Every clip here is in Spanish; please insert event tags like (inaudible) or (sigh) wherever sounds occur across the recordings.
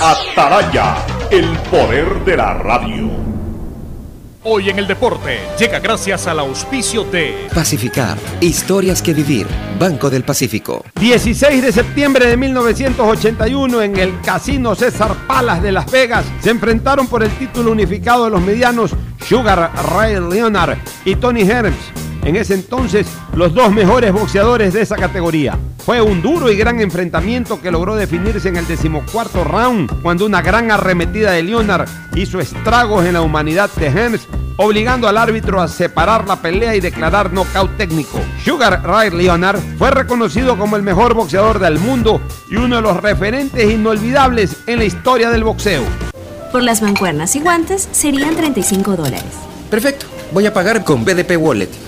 Ataraya, el poder de la radio. Hoy en el deporte llega gracias al auspicio de Pacificar, historias que vivir, Banco del Pacífico. 16 de septiembre de 1981 en el Casino César Palas de Las Vegas se enfrentaron por el título unificado de los medianos Sugar Ray Leonard y Tony Herms en ese entonces los dos mejores boxeadores de esa categoría. Fue un duro y gran enfrentamiento que logró definirse en el decimocuarto round, cuando una gran arremetida de Leonard hizo estragos en la humanidad de Hems, obligando al árbitro a separar la pelea y declarar nocaut técnico. Sugar Ray Leonard fue reconocido como el mejor boxeador del mundo y uno de los referentes inolvidables en la historia del boxeo. Por las mancuernas y guantes serían 35 dólares. Perfecto, voy a pagar con BDP Wallet.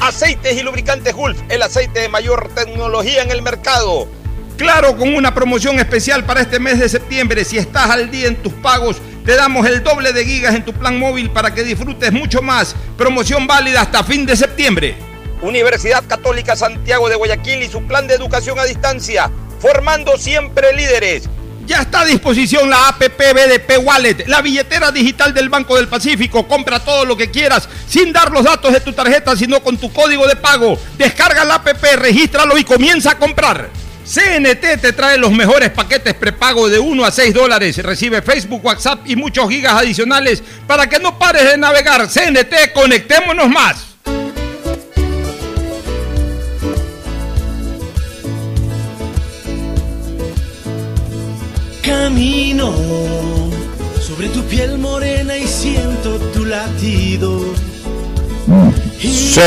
Aceites y lubricantes Gulf, el aceite de mayor tecnología en el mercado. Claro, con una promoción especial para este mes de septiembre. Si estás al día en tus pagos, te damos el doble de gigas en tu plan móvil para que disfrutes mucho más. Promoción válida hasta fin de septiembre. Universidad Católica Santiago de Guayaquil y su plan de educación a distancia, formando siempre líderes. Ya está a disposición la APP BDP Wallet, la billetera digital del Banco del Pacífico. Compra todo lo que quieras sin dar los datos de tu tarjeta, sino con tu código de pago. Descarga la APP, regístralo y comienza a comprar. CNT te trae los mejores paquetes prepago de 1 a 6 dólares. Recibe Facebook, WhatsApp y muchos gigas adicionales para que no pares de navegar. CNT, conectémonos más. Camino sobre tu piel morena y siento tu latido. Sí.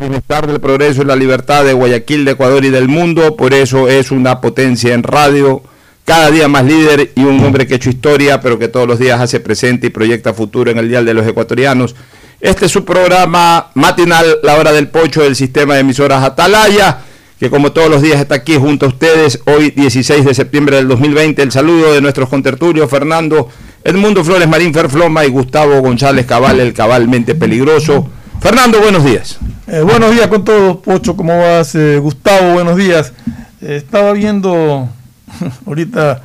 Bienestar del progreso y la libertad de Guayaquil, de Ecuador y del mundo. Por eso es una potencia en radio. Cada día más líder y un hombre que ha hecho historia, pero que todos los días hace presente y proyecta futuro en el Dial de los Ecuatorianos. Este es su programa matinal, La Hora del Pocho del sistema de emisoras Atalaya, que como todos los días está aquí junto a ustedes, hoy 16 de septiembre del 2020. El saludo de nuestros contertulios, Fernando Edmundo Flores Marín Ferfloma y Gustavo González Cabal, el cabalmente peligroso. Fernando, buenos días. Eh, buenos días con todos, Pocho, ¿cómo vas? Eh, Gustavo, buenos días. Eh, estaba viendo (laughs) ahorita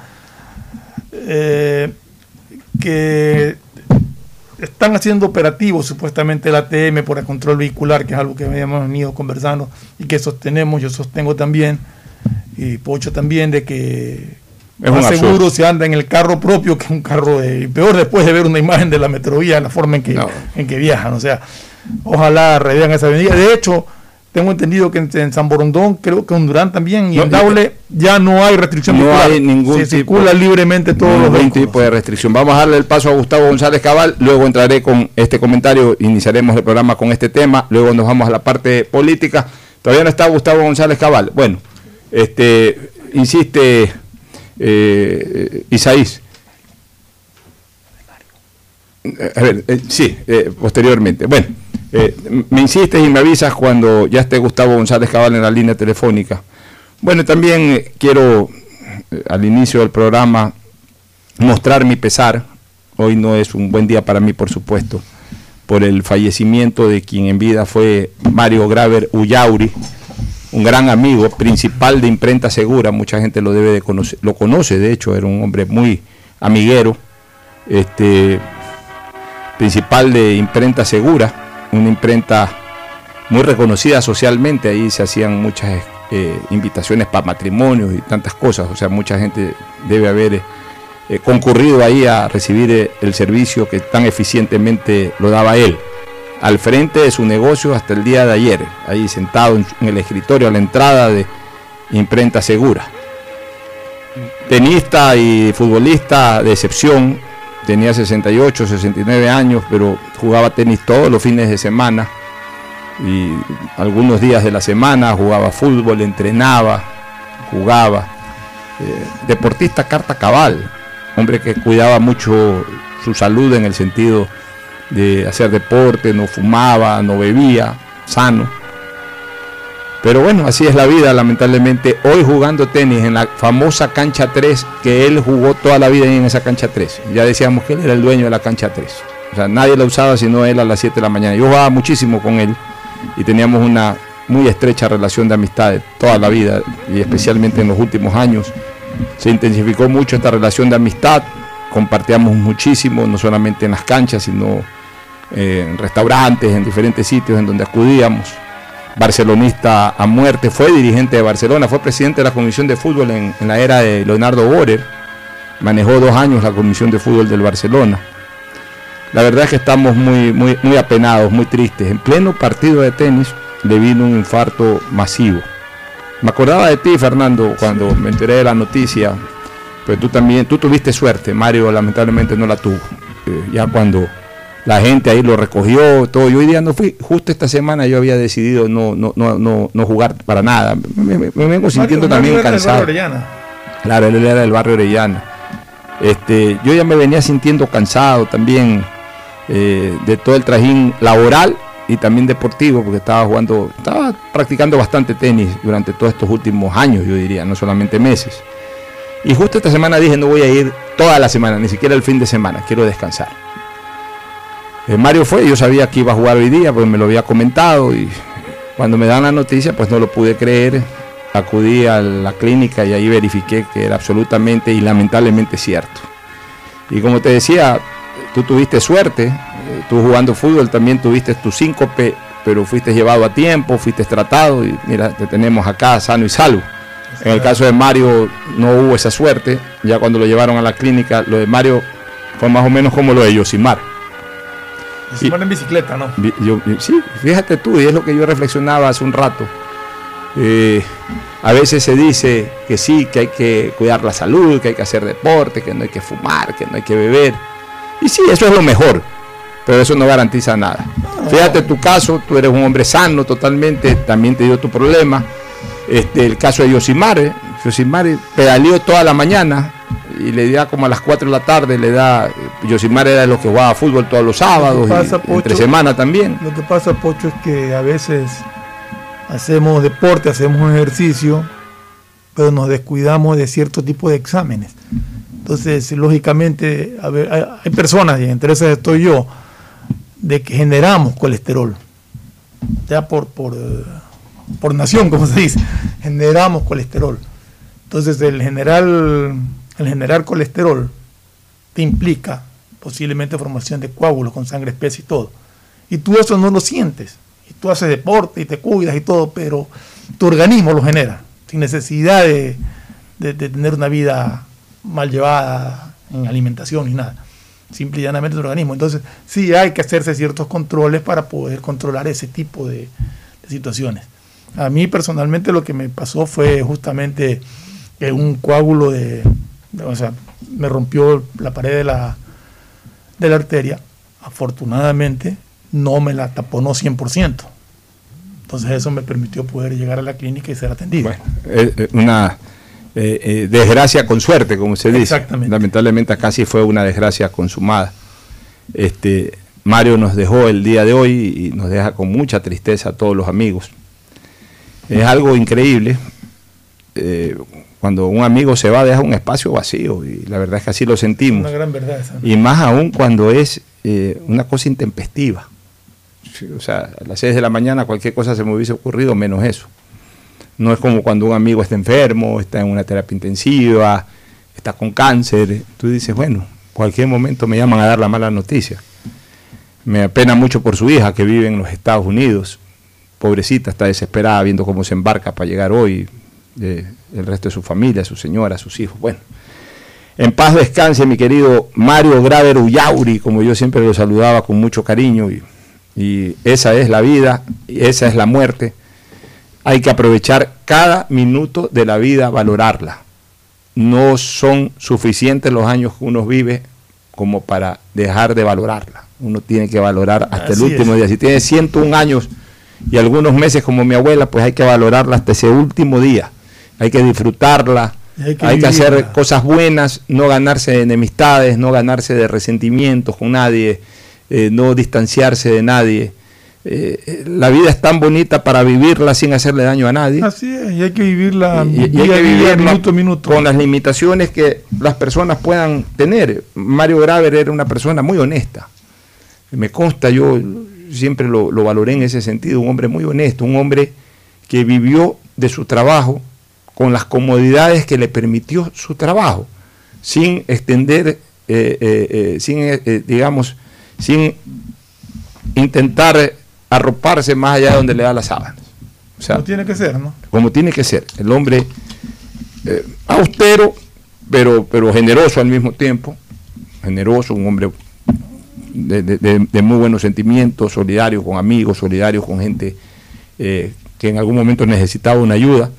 que están haciendo operativos supuestamente el ATM por el control vehicular, que es algo que habíamos venido conversando y que sostenemos, yo sostengo también, y Pocho también, de que Es más seguro se anda en el carro propio que un carro de... y Peor después de ver una imagen de la metrovía, la forma en que, No. en que viajan. O sea, ojalá revean esa avenida. De hecho, tengo entendido que en, San Borondón, creo que en Durán también, y No, en Daule ya no hay restricción No hay ningún Se tipo- circula libremente todos los vehículos. tipo de restricción. Vamos a darle el paso a Gustavo González Cabal, luego entraré con este comentario, iniciaremos el programa con este tema, luego nos vamos a la parte política. Todavía no está Gustavo González Cabal. Bueno, este insiste eh, Isaís. Eh, A ver, eh, sí, eh, posteriormente. Bueno, eh, me insistes y me avisas cuando ya esté Gustavo González Cabal en la línea telefónica. Bueno, también eh, quiero eh, al inicio del programa mostrar mi pesar. Hoy no es un buen día para mí, por supuesto, por el fallecimiento de quien en vida fue Mario Graver Ullauri, un gran amigo, principal de Imprenta Segura, mucha gente lo debe de conocer, lo conoce, de hecho, era un hombre muy amiguero, este, principal de Imprenta Segura, una imprenta muy reconocida socialmente, ahí se hacían muchas eh, invitaciones para matrimonios y tantas cosas, o sea, mucha gente debe haber eh, concurrido ahí a recibir eh, el servicio que tan eficientemente lo daba él, al frente de su negocio hasta el día de ayer, ahí sentado en, en el escritorio a la entrada de Imprenta Segura. Tenista y futbolista de excepción, tenía 68, 69 años, pero jugaba tenis todos los fines de semana y algunos días de la semana jugaba fútbol, entrenaba, jugaba. Eh, deportista carta cabal, hombre que cuidaba mucho su salud en el sentido de hacer deporte, no fumaba, no bebía, sano. Pero bueno, así es la vida, lamentablemente. Hoy jugando tenis en la famosa cancha 3, que él jugó toda la vida en esa cancha 3. Ya decíamos que él era el dueño de la cancha 3. O sea, nadie la usaba sino él a las 7 de la mañana. Yo jugaba muchísimo con él y teníamos una muy estrecha relación de amistad toda la vida y especialmente en los últimos años. Se intensificó mucho esta relación de amistad, compartíamos muchísimo, no solamente en las canchas, sino eh, en restaurantes, en diferentes sitios en donde acudíamos. Barcelonista a muerte, fue dirigente de Barcelona, fue presidente de la Comisión de Fútbol en, la era de Leonardo Borer, manejó dos años la Comisión de Fútbol del Barcelona. La verdad es que estamos muy, muy, muy apenados, muy tristes. En pleno partido de tenis le vino un infarto masivo. Me acordaba de ti, Fernando, cuando me enteré de la noticia. Pero tú también, tú tuviste suerte. Mario lamentablemente no la tuvo. Eh, ya cuando la gente ahí lo recogió, todo. Yo hoy día no fui. Justo esta semana yo había decidido no, no, no, no, no jugar para nada. Me, me- me vengo sintiendo Mario también cansado. Claro, él era del barrio Orellana. Este, yo ya me venía sintiendo cansado también eh, de todo el trajín laboral y también deportivo, porque estaba jugando, estaba practicando bastante tenis durante todos estos últimos años, yo diría, no solamente meses. Y justo esta semana dije, no voy a ir toda la semana, ni siquiera el fin de semana, quiero descansar. Eh, Mario fue, yo sabía que iba a jugar hoy día, pues me lo había comentado y cuando me dan la noticia, pues no lo pude creer. Acudí a la clínica y ahí verifiqué que era absolutamente y lamentablemente cierto. Y como te decía, tú tuviste suerte, eh, tú jugando fútbol también tuviste tu síncope, pero fuiste llevado a tiempo, fuiste tratado y mira, te tenemos acá sano y salvo. En el caso de Mario no hubo esa suerte, ya cuando lo llevaron a la clínica, lo de Mario fue más o menos como lo de Yosimar. Y se muere en bicicleta, ¿no? Vi- yo- yo- sí, fíjate tú, y es lo que yo reflexionaba hace un rato. Eh, a veces se dice que sí, que hay que cuidar la salud, que hay que hacer deporte, que no hay que fumar, que no hay que beber. Y sí, eso es lo mejor, pero eso no garantiza nada. Fíjate tu caso, tú eres un hombre sano totalmente, también te dio tu problema. Este, el caso de Yosimar, ¿eh? Yosimar pedaleó toda la mañana y le da como a las 4 de la tarde, le da, Yosimar era de los que jugaba fútbol todos los sábados, y pasa, entre Pocho? semana también. Lo que pasa, Pocho, es que a veces hacemos deporte, hacemos ejercicio, pero nos descuidamos de cierto tipo de exámenes. Entonces, lógicamente, a ver, hay, hay personas, y entre esas estoy yo, de que generamos colesterol. Ya por, por, por nación, como se dice, generamos colesterol. Entonces, el generar, el generar colesterol te implica posiblemente formación de coágulos con sangre espesa y todo. Y tú eso no lo sientes. Y tú haces deporte y te cuidas y todo, pero tu organismo lo genera, sin necesidad de, de- tener una vida mal llevada en alimentación ni nada. Simple y llanamente tu organismo. Entonces, sí hay que hacerse ciertos controles para poder controlar ese tipo de, de situaciones. A mí personalmente lo que me pasó fue justamente un coágulo de- o sea, me rompió la pared de la, de la arteria. Afortunadamente no me la taponó 100%. Entonces eso me permitió poder llegar a la clínica y ser atendido. Eh, eh, una eh, eh, desgracia con suerte, como se dice. Exactamente. Lamentablemente sí fue una desgracia consumada. Este, Mario nos dejó el día de hoy y nos deja con mucha tristeza a todos los amigos. Es algo increíble. Eh, cuando un amigo se va deja un espacio vacío y la verdad es que así lo sentimos. Una gran verdad esa. Y más aún cuando es eh, una cosa intempestiva. O sea, a las 6 de la mañana cualquier cosa se me hubiese ocurrido menos eso. No es como cuando un amigo está enfermo, está en una terapia intensiva, está con cáncer. Tú dices, bueno, cualquier momento me llaman a dar la mala noticia. Me apena mucho por su hija que vive en los Estados Unidos. Pobrecita, está desesperada viendo cómo se embarca para llegar hoy. Eh, el resto de su familia, su señora, sus hijos. Bueno, en paz descanse mi querido Mario Graver Ullauri, como yo siempre lo saludaba con mucho cariño. Y, y esa es la vida, y esa es la muerte. Hay que aprovechar cada minuto de la vida, valorarla. No son suficientes los años que uno vive como para dejar de valorarla. Uno tiene que valorar hasta Así el último es. día. Si tiene 101 años y algunos meses como mi abuela, pues hay que valorarla hasta ese último día. Hay que disfrutarla, hay hay que, hacer cosas buenas, no ganarse de enemistades, no ganarse de resentimientos con nadie, eh, no distanciarse de nadie. Eh, la vida es tan bonita para vivirla sin hacerle daño a nadie. Así es, y hay que vivirla Y- hay día que vivirla minuto a minuto. con las limitaciones que las personas puedan tener. Mario Graver era una persona muy honesta. Me consta, yo siempre lo, lo valoré en ese sentido, un hombre muy honesto, un hombre que vivió de su trabajo con las comodidades que le permitió su trabajo, sin extender, eh, eh, eh, sin, digamos, sin intentar arroparse más allá de donde le da las sábanas. O sea, no tiene que ser, ¿no? como tiene que ser. El hombre austero, pero, pero generoso al mismo tiempo. Generoso, un hombre de, de- de- de muy buenos sentimientos, solidario con amigos, solidario con gente eh, que en algún momento necesitaba una ayuda,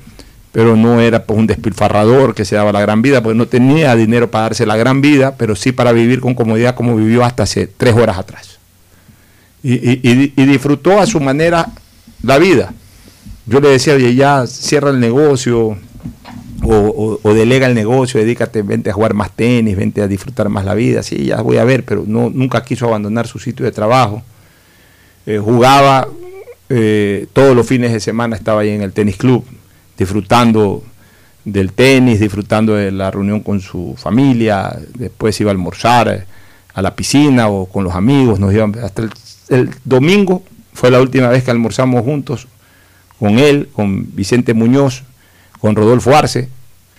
pero no era pues, un despilfarrador que se daba la gran vida, porque no tenía dinero para darse la gran vida, pero sí para vivir con comodidad como vivió hasta hace tres horas atrás. Y, disfrutó a su manera la vida. Yo le decía, oye, ya cierra el negocio o delega el negocio, dedícate, vente a jugar más tenis, vente a disfrutar más la vida. Sí, ya voy a ver, pero no, nunca quiso abandonar su sitio de trabajo. Eh, jugaba eh, todos los fines de semana, estaba ahí en el tenis club, disfrutando del tenis, disfrutando de la reunión con su familia, después iba a almorzar eh, a la piscina o con los amigos, nos iban hasta el, domingo fue la última vez que almorzamos juntos con él, con Vicente Muñoz, con Rodolfo Arce.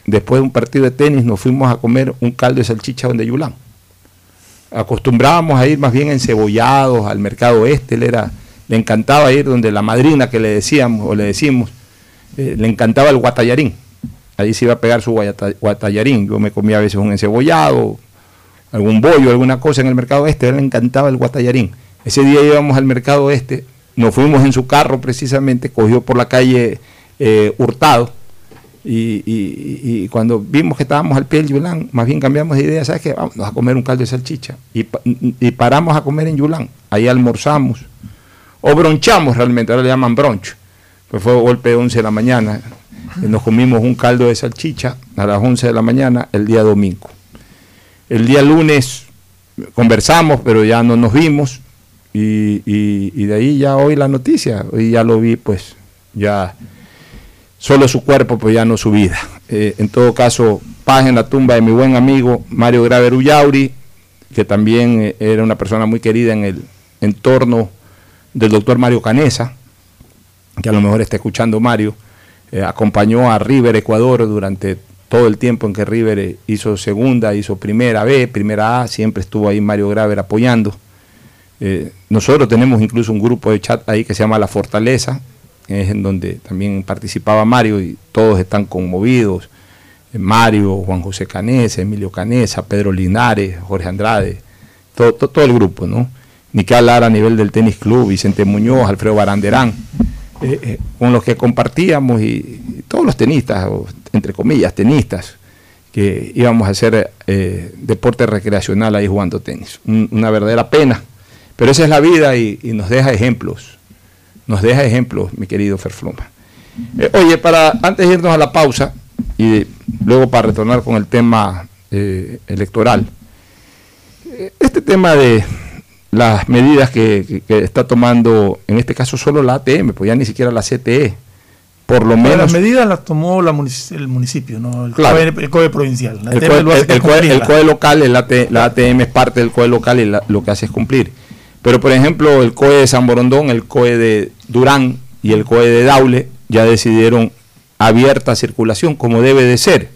Después de un partido de tenis nos fuimos a comer un caldo de salchicha donde Yulán. Acostumbrábamos a ir más bien encebollados al mercado este, él era, le encantaba ir donde la madrina que le decíamos o le decimos, eh, le encantaba el guatallarín. Ahí se iba a pegar su guatallarín. Yo me comía a veces un encebollado, algún bollo, alguna cosa en el mercado este, a él le encantaba el guatallarín. Ese día íbamos al mercado este, nos fuimos en su carro precisamente, cogió por la calle eh, Hurtado, y, cuando vimos que estábamos al pie del Yulán, más bien cambiamos de idea, ¿sabes qué? Vamos a comer un caldo de salchicha. Y, y paramos a comer en Yulán, ahí almorzamos, o bronchamos realmente, ahora le llaman bronch, pues fue golpe de 11 de la mañana, nos comimos un caldo de salchicha a las 11 de la mañana el día domingo. El día lunes conversamos, pero ya no nos vimos. Y de ahí ya hoy la noticia, hoy ya lo vi, pues ya solo su cuerpo, pues ya no su vida. Eh, en todo caso, paz en la tumba de mi buen amigo Mario Graver Ullauri, que también eh, era una persona muy querida en el entorno del doctor Mario Canesa, que a lo mejor está escuchando Mario, eh, acompañó a River Ecuador durante todo el tiempo en que River eh, hizo segunda, hizo primera B, primera A, siempre estuvo ahí Mario Graver apoyando. Eh, nosotros tenemos incluso un grupo de chat ahí que se llama La Fortaleza, es en donde también participaba Mario y todos están conmovidos. Mario, Juan José Canesa, Emilio Canesa, Pedro Linares, Jorge Andrade, todo, todo, todo el grupo, ¿no? Ni que hablar a nivel del tenis club, Vicente Muñoz, Alfredo Baranderán, eh, eh, con los que compartíamos y, todos los tenistas, entre comillas, tenistas, que íbamos a hacer eh, deporte recreacional ahí jugando tenis. Un- una verdadera pena. Pero esa es la vida y, nos deja ejemplos. Nos deja ejemplos, mi querido Ferfloma. Oye, para antes de irnos a la pausa y luego para retornar con el tema electoral, este tema de las medidas que, que- que está tomando, en este caso solo la ATM, pues ya ni siquiera la CTE, por lo menos... Las medidas las tomó la el municipio, ¿no? el, claro. COE, el COE provincial. La el, COE, el, el, COE, el, COE, local, el AT, la ATM es parte del COE local y la, lo que hace es cumplir. Pero, por ejemplo, el COE de San Borondón, el COE de Durán y el COE de Daule ya decidieron abierta circulación, como debe de ser.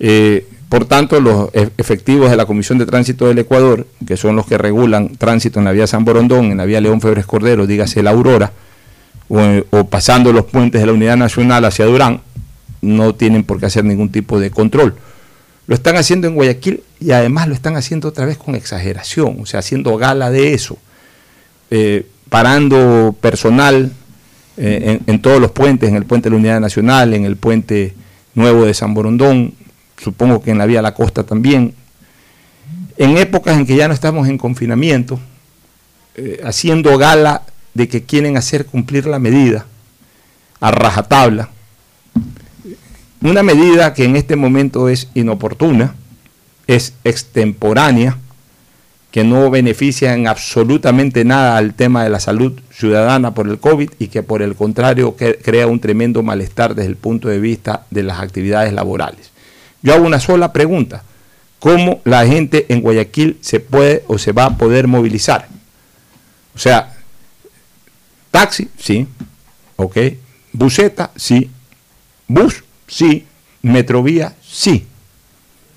Eh, por tanto, los e-, efectivos de la Comisión de Tránsito del Ecuador, que son los que regulan tránsito en la vía San Borondón, en la vía León Febres Cordero, dígase la Aurora, o, pasando los puentes de la Unidad Nacional hacia Durán, no tienen por qué hacer ningún tipo de control. Lo están haciendo en Guayaquil y además lo están haciendo otra vez con exageración, o sea, haciendo gala de eso, eh, parando personal eh, en, en, todos los puentes, en el puente de la Unidad Nacional, en el puente nuevo de San Borondón, supongo que en la vía La Costa también. En épocas en que ya no estamos en confinamiento, eh, haciendo gala de que quieren hacer cumplir la medida a rajatabla, una medida que en este momento es inoportuna, es extemporánea, que no beneficia en absolutamente nada al tema de la salud ciudadana por el COVID y que por el contrario crea un tremendo malestar desde el punto de vista de las actividades laborales. Yo hago una sola pregunta. ¿Cómo la gente en Guayaquil se puede o se va a poder movilizar? O sea, taxi, sí, ok. Buseta, sí. Bus, sí. Metrovía, sí.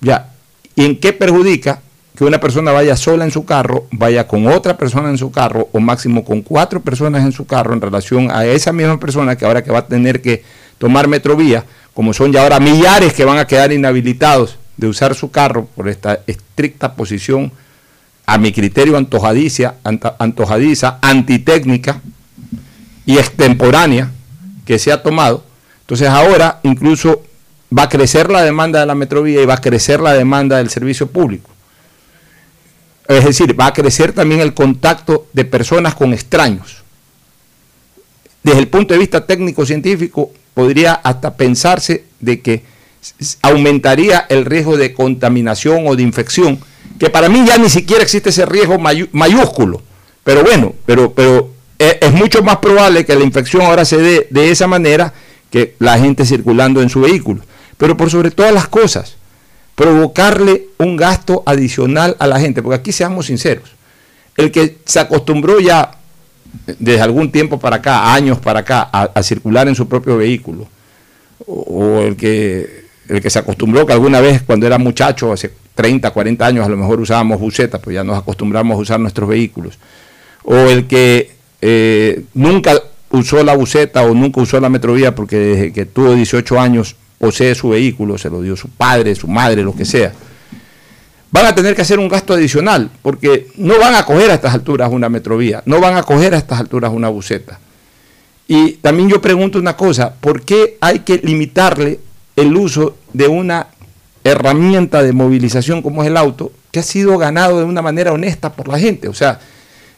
Ya. ¿Y en qué perjudica que una persona vaya sola en su carro, vaya con otra persona en su carro o máximo con cuatro personas en su carro en relación a esa misma persona que ahora que va a tener que tomar Metrovía? Como son ya ahora millares que van a quedar inhabilitados de usar su carro por esta estricta posición, a mi criterio antojadiza, antojadiza antitécnica y extemporánea que se ha tomado. Entonces ahora incluso va a crecer la demanda de la metrovía y va a crecer la demanda del servicio público. Es decir, va a crecer también el contacto de personas con extraños. Desde el punto de vista técnico-científico, podría hasta pensarse de que aumentaría el riesgo de contaminación o de infección, que para mí ya ni siquiera existe ese riesgo mayúsculo. Pero bueno, pero, pero e, es, mucho más probable que la infección ahora se dé de esa manera que la gente circulando en su vehículo. Pero por sobre todas las cosas, provocarle un gasto adicional a la gente, porque aquí seamos sinceros, el que se acostumbró ya desde algún tiempo para acá, años para acá, a, circular en su propio vehículo. O, el, que, el que se acostumbró que alguna vez cuando era muchacho, hace 30, 40 años, a lo mejor usábamos bucetas, pues ya nos acostumbramos a usar nuestros vehículos. O el que eh, nunca usó la buceta o nunca usó la metrovía porque desde que tuvo 18 años posee su vehículo, se lo dio su padre, su madre, lo que sea van a tener que hacer un gasto adicional, porque no van a coger a estas alturas una metrovía, no van a coger a estas alturas una buceta. Y también yo pregunto una cosa, ¿por qué hay que limitarle el uso de una herramienta de movilización como es el auto, que ha sido ganado de una manera honesta por la gente? O sea,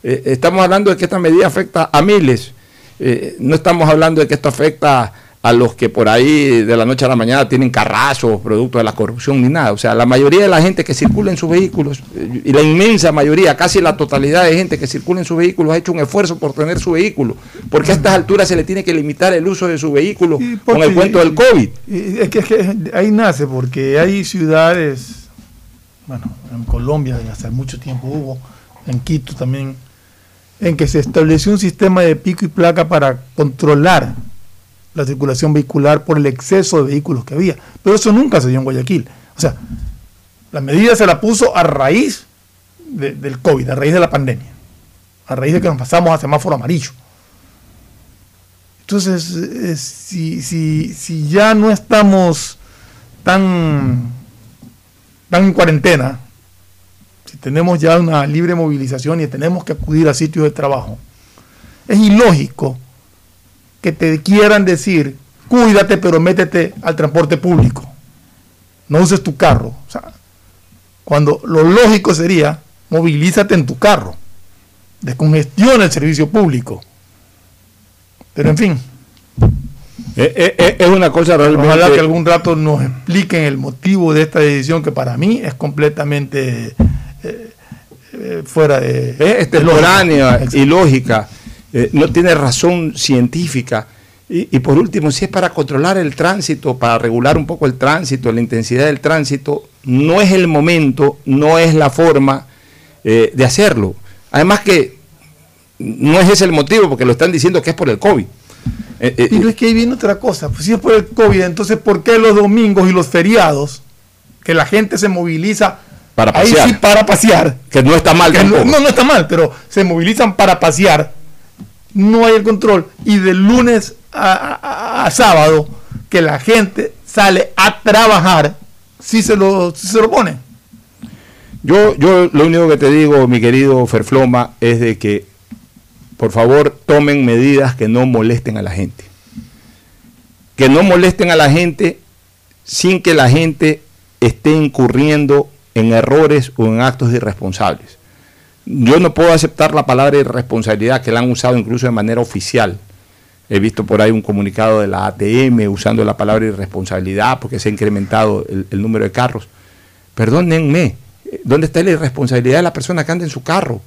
eh, estamos hablando de que esta medida afecta a miles, eh, no estamos hablando de que esto afecta a los que por ahí de la noche a la mañana tienen carrazos, producto de la corrupción, ni nada. O sea, la mayoría de la gente que circula en sus vehículos, y la inmensa mayoría, casi la totalidad de gente que circula en sus vehículos ha hecho un esfuerzo por tener su vehículo, porque a estas alturas se le tiene que limitar el uso de su vehículo con el cuento del COVID. es, que, es que ahí nace, porque hay ciudades, bueno, en Colombia hace mucho tiempo hubo, en Quito también, en que se estableció un sistema de pico y placa para controlar la circulación vehicular por el exceso de vehículos que había. Pero eso nunca se dio en Guayaquil. O sea, la medida se la puso a raíz del COVID, a raíz de la pandemia, a raíz de que nos pasamos a semáforo amarillo. Entonces, eh, si, si, ya no estamos tan, tan en cuarentena, si tenemos ya una libre movilización y tenemos que acudir a sitios de trabajo, es ilógico que te quieran decir, cuídate, pero métete al transporte público. No uses tu carro. O sea, cuando lo lógico sería, movilízate en tu carro. Descongestiona el servicio público. Pero en fin. Eh, eh, eh, es una cosa realmente. Ojalá que algún rato nos expliquen el motivo de esta decisión que para mí es completamente fuera de. Es extemporánea y lógica. Eh, no tiene razón científica Y, por último, si es para controlar el tránsito, para regular un poco el tránsito, la intensidad del tránsito, no es el momento, no es la forma eh, de hacerlo. Además que no es ese el motivo, porque lo están diciendo que es por el COVID. Eh, eh, Pero es que ahí viene otra cosa. Pues si es por el COVID, entonces ¿por qué los domingos y los feriados, que la gente se moviliza para pasear? Ahí sí, para pasear. Que no está mal. No, no, no está mal, pero se movilizan para pasear. No hay el control. Y de lunes a, sábado que la gente sale a trabajar si se lo, si se lo pone. Yo, yo lo único que te digo, mi querido Ferfloma, es de que por favor tomen medidas que no molesten a la gente. Que no molesten a la gente sin que la gente esté incurriendo en errores o en actos irresponsables. Yo no puedo aceptar la palabra irresponsabilidad que la han usado incluso de manera oficial He visto por ahí un comunicado de la ATM usando la palabra irresponsabilidad porque se ha incrementado el, número de carros. Perdónenme, ¿dónde está la irresponsabilidad de la persona que anda en su carro?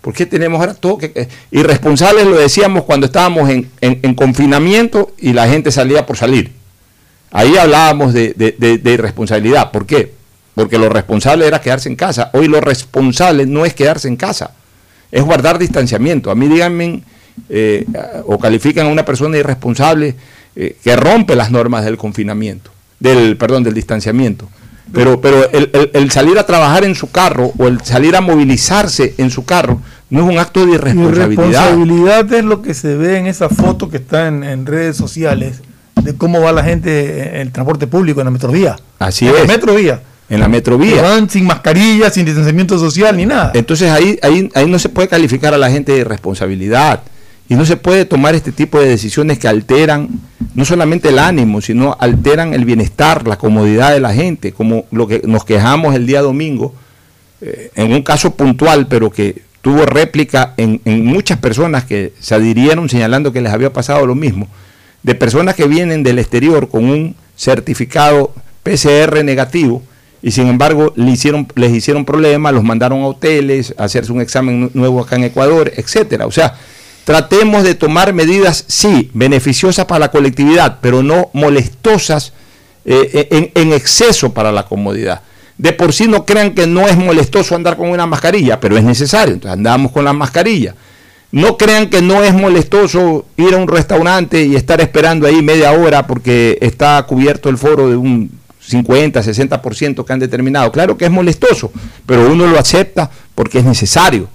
¿Por qué tenemos ahora todo que... irresponsables lo decíamos cuando estábamos en, confinamiento y la gente salía por salir. Ahí hablábamos de, de, irresponsabilidad. ¿Por qué? Porque lo responsable era quedarse en casa. Hoy lo responsable no es quedarse en casa, es guardar distanciamiento. A mí díganme eh, o califican a una persona irresponsable eh, que rompe las normas del confinamiento, del, perdón, del distanciamiento. Pero, pero el, salir a trabajar en su carro o el salir a movilizarse en su carro no es un acto de irresponsabilidad. Irresponsabilidad es lo que se ve en esa foto que está en, redes sociales de cómo va la gente en el transporte público en la metrovía. Así en es. La metrovía. En la metrovía. van sin mascarilla, sin distanciamiento social ni nada. Entonces ahí, ahí, ahí no se puede calificar a la gente de irresponsabilidad. Y no se puede tomar este tipo de decisiones que alteran no solamente el ánimo, sino alteran el bienestar, la comodidad de la gente, como lo que nos quejamos el día domingo, eh, en un caso puntual, pero que tuvo réplica en, muchas personas que se adhirieron señalando que les había pasado lo mismo, de personas que vienen del exterior con un certificado PCR negativo y sin embargo hicieron, les hicieron problemas, los mandaron a hoteles, hacerse un examen nuevo acá en Ecuador, etcétera. O sea, tratemos de tomar medidas, sí, beneficiosas para la colectividad, pero no molestosas eh, en, en, exceso para la comodidad. De por sí no crean que no es molestoso andar con una mascarilla, pero es necesario, entonces andamos con la mascarilla. No crean que no es molestoso ir a un restaurante y estar esperando ahí media hora porque está cubierto el foro de un 50, 60% que han determinado. Claro que es molestoso, pero uno lo acepta porque es necesario.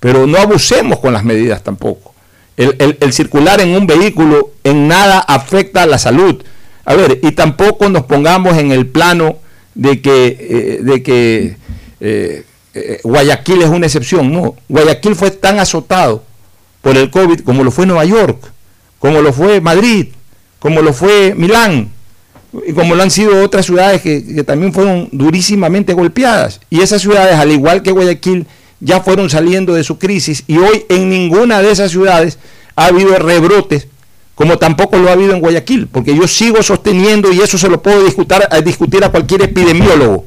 Pero no abusemos con las medidas tampoco. El, circular en un vehículo en nada afecta a la salud. A ver, y tampoco nos pongamos en el plano de que, eh, de que eh, eh, Guayaquil es una excepción. No, Guayaquil fue tan azotado por el COVID como lo fue Nueva York, como lo fue Madrid, como lo fue Milán, como lo han sido otras ciudades que, también fueron durísimamente golpeadas. Y esas ciudades, al igual que Guayaquil, ya fueron saliendo de su crisis. Y hoy en ninguna de esas ciudades ha habido rebrotes, como tampoco lo ha habido en Guayaquil, porque yo sigo sosteniendo, y eso se lo puedo discutir, a, discutir a cualquier epidemiólogo,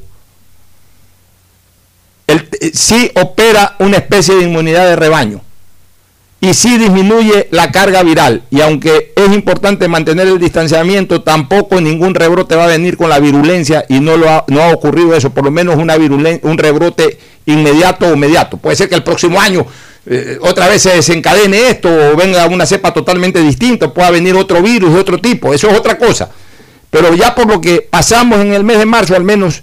el, eh, sí opera una especie de inmunidad de rebaño y sí disminuye la carga viral. Y aunque es importante mantener el distanciamiento, tampoco ningún rebrote va a venir con la virulencia y no, lo ha, no ha ocurrido eso, por lo menos una un rebrote inmediato o inmediato. Puede ser que el próximo año eh, otra vez se desencadene esto o venga una cepa totalmente distinta, pueda venir otro virus de otro tipo, eso es otra cosa. Pero ya por lo que pasamos en el mes de marzo, al menos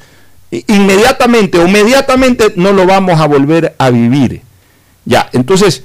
inmediatamente o inmediatamente no lo vamos a volver a vivir. Ya, entonces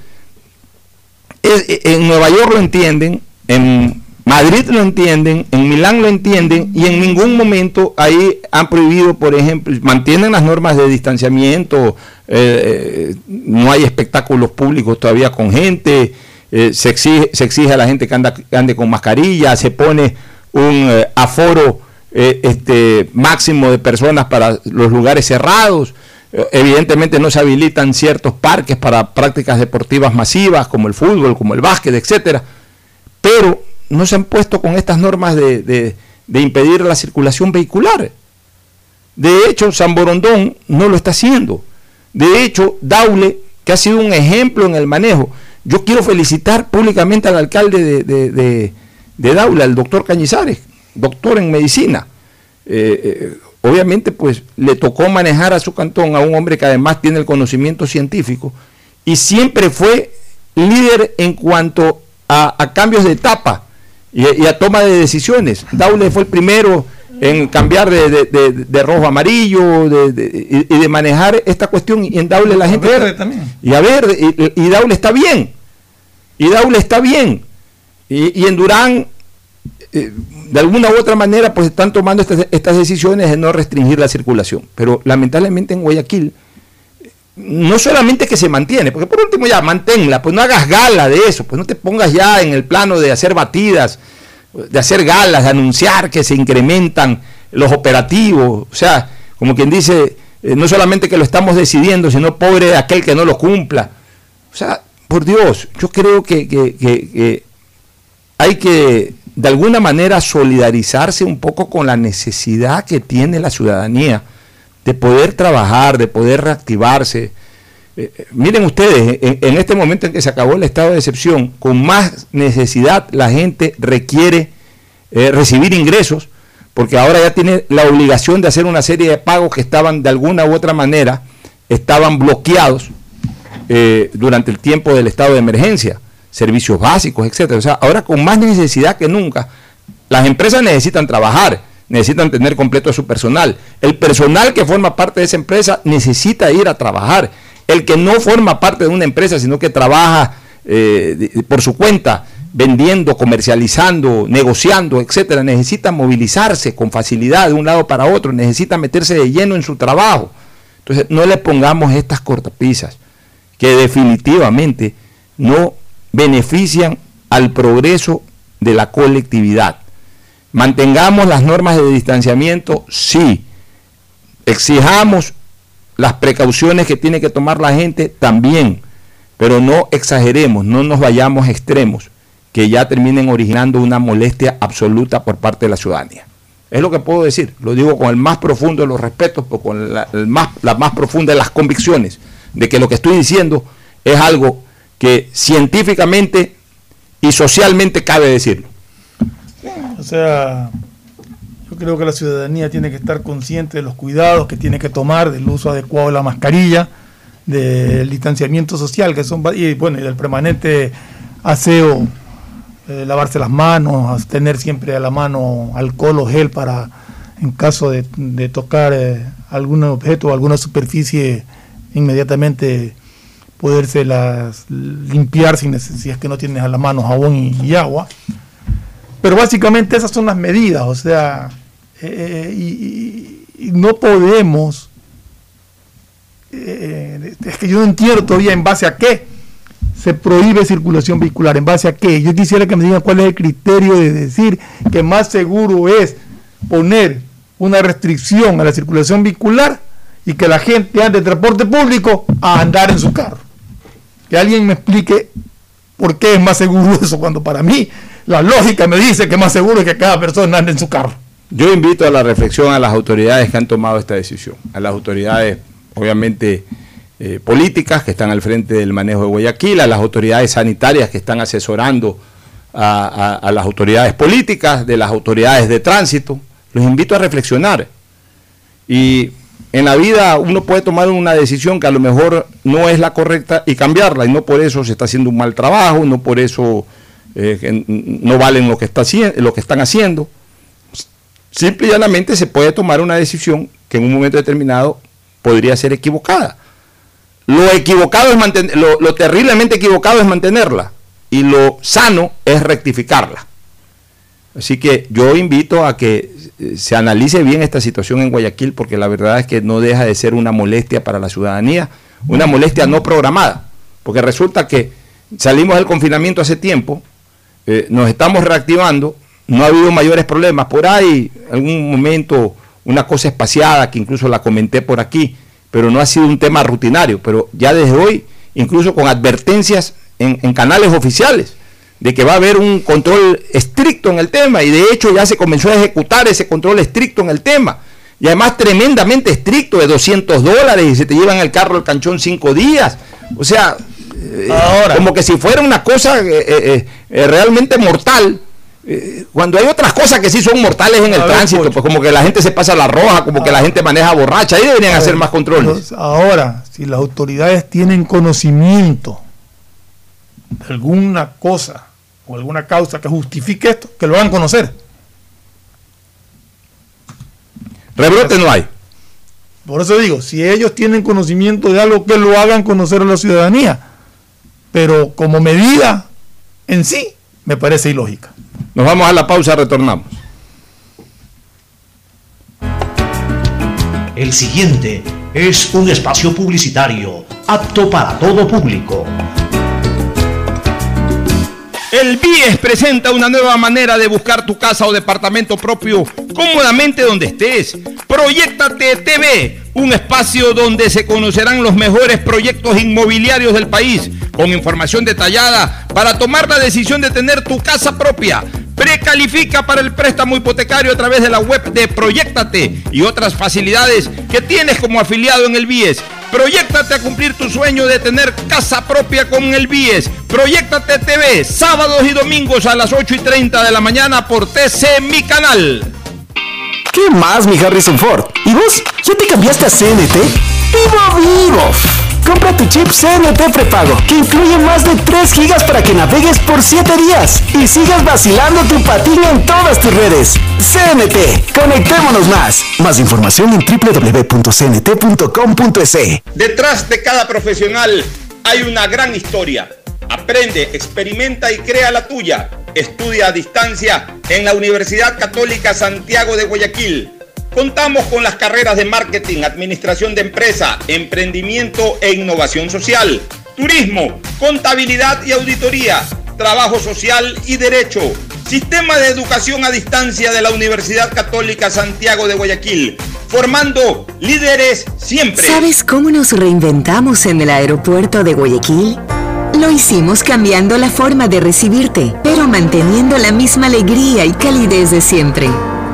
en Nueva York lo entienden, en Madrid lo entienden, en Milán lo entienden y en ningún momento ahí han prohibido, por ejemplo, mantienen las normas de distanciamiento, eh, no hay espectáculos públicos todavía con gente, eh, se, exige, se exige a la gente que, ande con mascarilla, se pone un eh, aforo este, máximo de personas para los lugares cerrados. Evidentemente no se habilitan ciertos parques para prácticas deportivas masivas como el fútbol, como el básquet, etcétera, pero no se han puesto con estas normas de, impedir la circulación vehicular. De hecho, San Borondón no lo está haciendo. De hecho, Daule, que ha sido un ejemplo en el manejo, yo quiero felicitar públicamente al alcalde de, de Daula, el doctor Cañizares, doctor en medicina. Eh, eh, obviamente, pues le tocó manejar a su cantón a un hombre que además tiene el conocimiento científico y siempre fue líder en cuanto a, cambios de etapa y, a toma de decisiones. Daule fue el primero en cambiar de, rojo a amarillo y, de manejar esta cuestión y en Daule la gente... Y a ver, y, Daule está bien. Y Daule está bien. Y, en Durán, eh, de alguna u otra manera, pues están tomando estas, decisiones de no restringir la circulación. Pero lamentablemente en Guayaquil no solamente que se mantiene, porque por último ya manténla, pues no hagas gala de eso, pues no te pongas ya en el plano de hacer batidas, de hacer galas, de anunciar que se incrementan los operativos, o sea, como quien dice, eh, no solamente que lo estamos decidiendo, sino pobre de aquel que no lo cumpla. O sea, por Dios, yo creo que hay que de alguna manera solidarizarse un poco con la necesidad que tiene la ciudadanía de poder trabajar, de poder reactivarse. Eh, eh, miren ustedes, en, este momento en que se acabó el estado de excepción, con más necesidad la gente requiere eh, recibir ingresos, porque ahora ya tiene la obligación de hacer una serie de pagos que estaban de alguna u otra manera, estaban bloqueados durante el tiempo del estado de emergencia, servicios básicos, etcétera. O sea, ahora con más necesidad que nunca, las empresas necesitan trabajar necesitan tener completo a su personal. El personal que forma parte de esa empresa necesita ir a trabajar. El que no forma parte de una empresa, sino que trabaja eh, por su cuenta, vendiendo, comercializando, negociando, etcétera, necesita movilizarse con facilidad de un lado para otro, necesita meterse de lleno en su trabajo. Entonces, no le pongamos estas cortapisas que definitivamente no benefician al progreso de la colectividad. Mantengamos las normas de distanciamiento, sí. Exijamos las precauciones que tiene que tomar la gente también, pero no exageremos, no nos vayamos extremos que ya terminen originando una molestia absoluta por parte de la ciudadanía. Es lo que puedo decir, lo digo con el más profundo de los respetos, pero con más, la más profunda de las convicciones, de que lo que estoy diciendo es algo que científicamente y socialmente cabe decirlo. O sea, yo creo que la ciudadanía tiene que estar consciente de los cuidados que tiene que tomar, del uso adecuado de la mascarilla, del distanciamiento social, que son y bueno, y del permanente aseo, eh, lavarse las manos, tener siempre a la mano alcohol o gel para, en caso de, tocar eh, algún objeto o alguna superficie, inmediatamente poderse las limpiar si, si es que no tienes a la mano jabón y agua. Pero básicamente esas son las medidas, o sea, eh, y, no podemos, eh, es que yo no entiendo todavía en base a qué se prohíbe circulación vehicular, en base a qué. Yo quisiera que me digan cuál es el criterio de decir que más seguro es poner una restricción a la circulación vehicular y que la gente ande en transporte público a andar en su carro. Que alguien me explique por qué es más seguro eso cuando para mí la lógica me dice que más seguro es que cada persona ande en su carro. Yo invito a la reflexión a las autoridades que han tomado esta decisión, a las autoridades obviamente eh, políticas que están al frente del manejo de Guayaquil, a las autoridades sanitarias que están asesorando a, a las autoridades políticas, de las autoridades de tránsito. Los invito a reflexionar. Y en la vida uno puede tomar una decisión que a lo mejor no es la correcta y cambiarla, y no por eso se está haciendo un mal trabajo, no por eso eh, no valen lo que, está, lo que están haciendo. Simple y llanamente se puede tomar una decisión que en un momento determinado podría ser equivocada. Lo equivocado es mantener, lo, terriblemente equivocado es mantenerla y lo sano es rectificarla. Así que yo invito a que eh, se analice bien esta situación en Guayaquil porque la verdad es que no deja de ser una molestia para la ciudadanía, una molestia no programada, porque resulta que salimos del confinamiento hace tiempo, eh, nos estamos reactivando, no ha habido mayores problemas. Por ahí, algún momento, una cosa espaciada que incluso la comenté por aquí, pero no ha sido un tema rutinario. Pero ya desde hoy, incluso con advertencias en, en canales oficiales, de que va a haber un control estricto en el tema, y de hecho ya se comenzó a ejecutar ese control estricto en el tema. Y además tremendamente estricto, de 200 dólares, y se te llevan el carro al canchón cinco días. O sea, como que si fuera una cosa eh, eh, eh, realmente mortal, eh, cuando hay otras cosas que sí son mortales en el tránsito, pues como que la gente se pasa la roja, como que la gente maneja borracha, ahí deberían hacer más controles. Ahora, si las autoridades tienen conocimiento de alguna cosa o alguna causa que justifique esto, que lo hagan conocer. Rebrote no hay. Por eso digo, si ellos tienen conocimiento de algo, que lo hagan conocer a la ciudadanía. Pero como medida en sí, me parece ilógica. Nos vamos a la pausa, retornamos. El siguiente es un espacio publicitario apto para todo público. El BIES presenta una nueva manera de buscar tu casa o departamento propio cómodamente donde estés. Proyectate TV, un espacio donde se conocerán los mejores proyectos inmobiliarios del país, con información detallada para tomar la decisión de tener tu casa propia. Precalifica para el préstamo hipotecario a través de la web de Proyectate y otras facilidades que tienes como afiliado en el BIES. Proyectate a cumplir tu sueño de tener casa propia con el BIES. Proyectate TV, sábados y domingos a las 8 y 30 de la mañana por TC Mi Canal. ¿Qué más, mi Harrison Ford? ¿Y vos? ¿Ya te cambiaste a CNT? ¡Vivo, vivo! Compra tu chip CNT prepago, que incluye más de 3 gigas para que navegues por 7 días y sigas vacilando tu patín en todas tus redes. CNT, conectémonos más. Más información en www.cnt.com.es. Detrás de cada profesional hay una gran historia. Aprende, experimenta y crea la tuya. Estudia a distancia en la Universidad Católica Santiago de Guayaquil. Contamos con las carreras de marketing, administración de empresa, emprendimiento e innovación social, turismo, contabilidad y auditoría, trabajo social y derecho. Sistema de educación a distancia de la Universidad Católica Santiago de Guayaquil, formando líderes siempre. ¿Sabes cómo nos reinventamos en el aeropuerto de Guayaquil? Lo hicimos cambiando la forma de recibirte, pero manteniendo la misma alegría y calidez de siempre.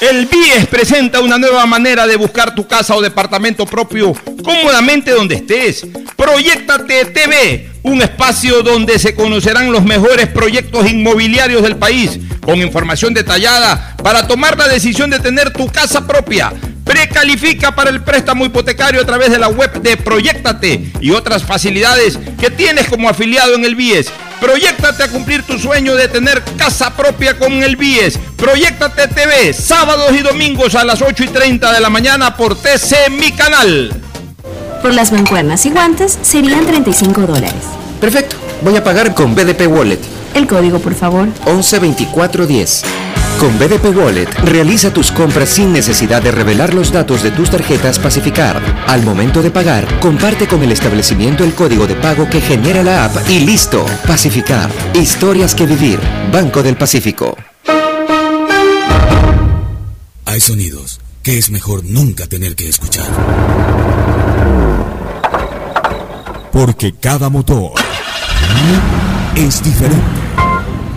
El BIES presenta una nueva manera de buscar tu casa o departamento propio cómodamente donde estés. Proyectate TV, un espacio donde se conocerán los mejores proyectos inmobiliarios del país, con información detallada para tomar la decisión de tener tu casa propia. Precalifica para el préstamo hipotecario a través de la web de Proyectate y otras facilidades que tienes como afiliado en el BIES. Proyectate a cumplir tu sueño de tener casa propia con el BIES. Proyectate TV, sábados y domingos a las 8 y 30 de la mañana por TC Mi Canal. Por las mancuernas y guantes serían 35 dólares. Perfecto. Voy a pagar con BDP Wallet. El código, por favor. 112410. Con BDP Wallet, realiza tus compras sin necesidad de revelar los datos de tus tarjetas Pacificar. Al momento de pagar, comparte con el establecimiento el código de pago que genera la app y listo. Pacificar. Historias que vivir. Banco del Pacífico. Hay sonidos que es mejor nunca tener que escuchar. Porque cada motor es diferente.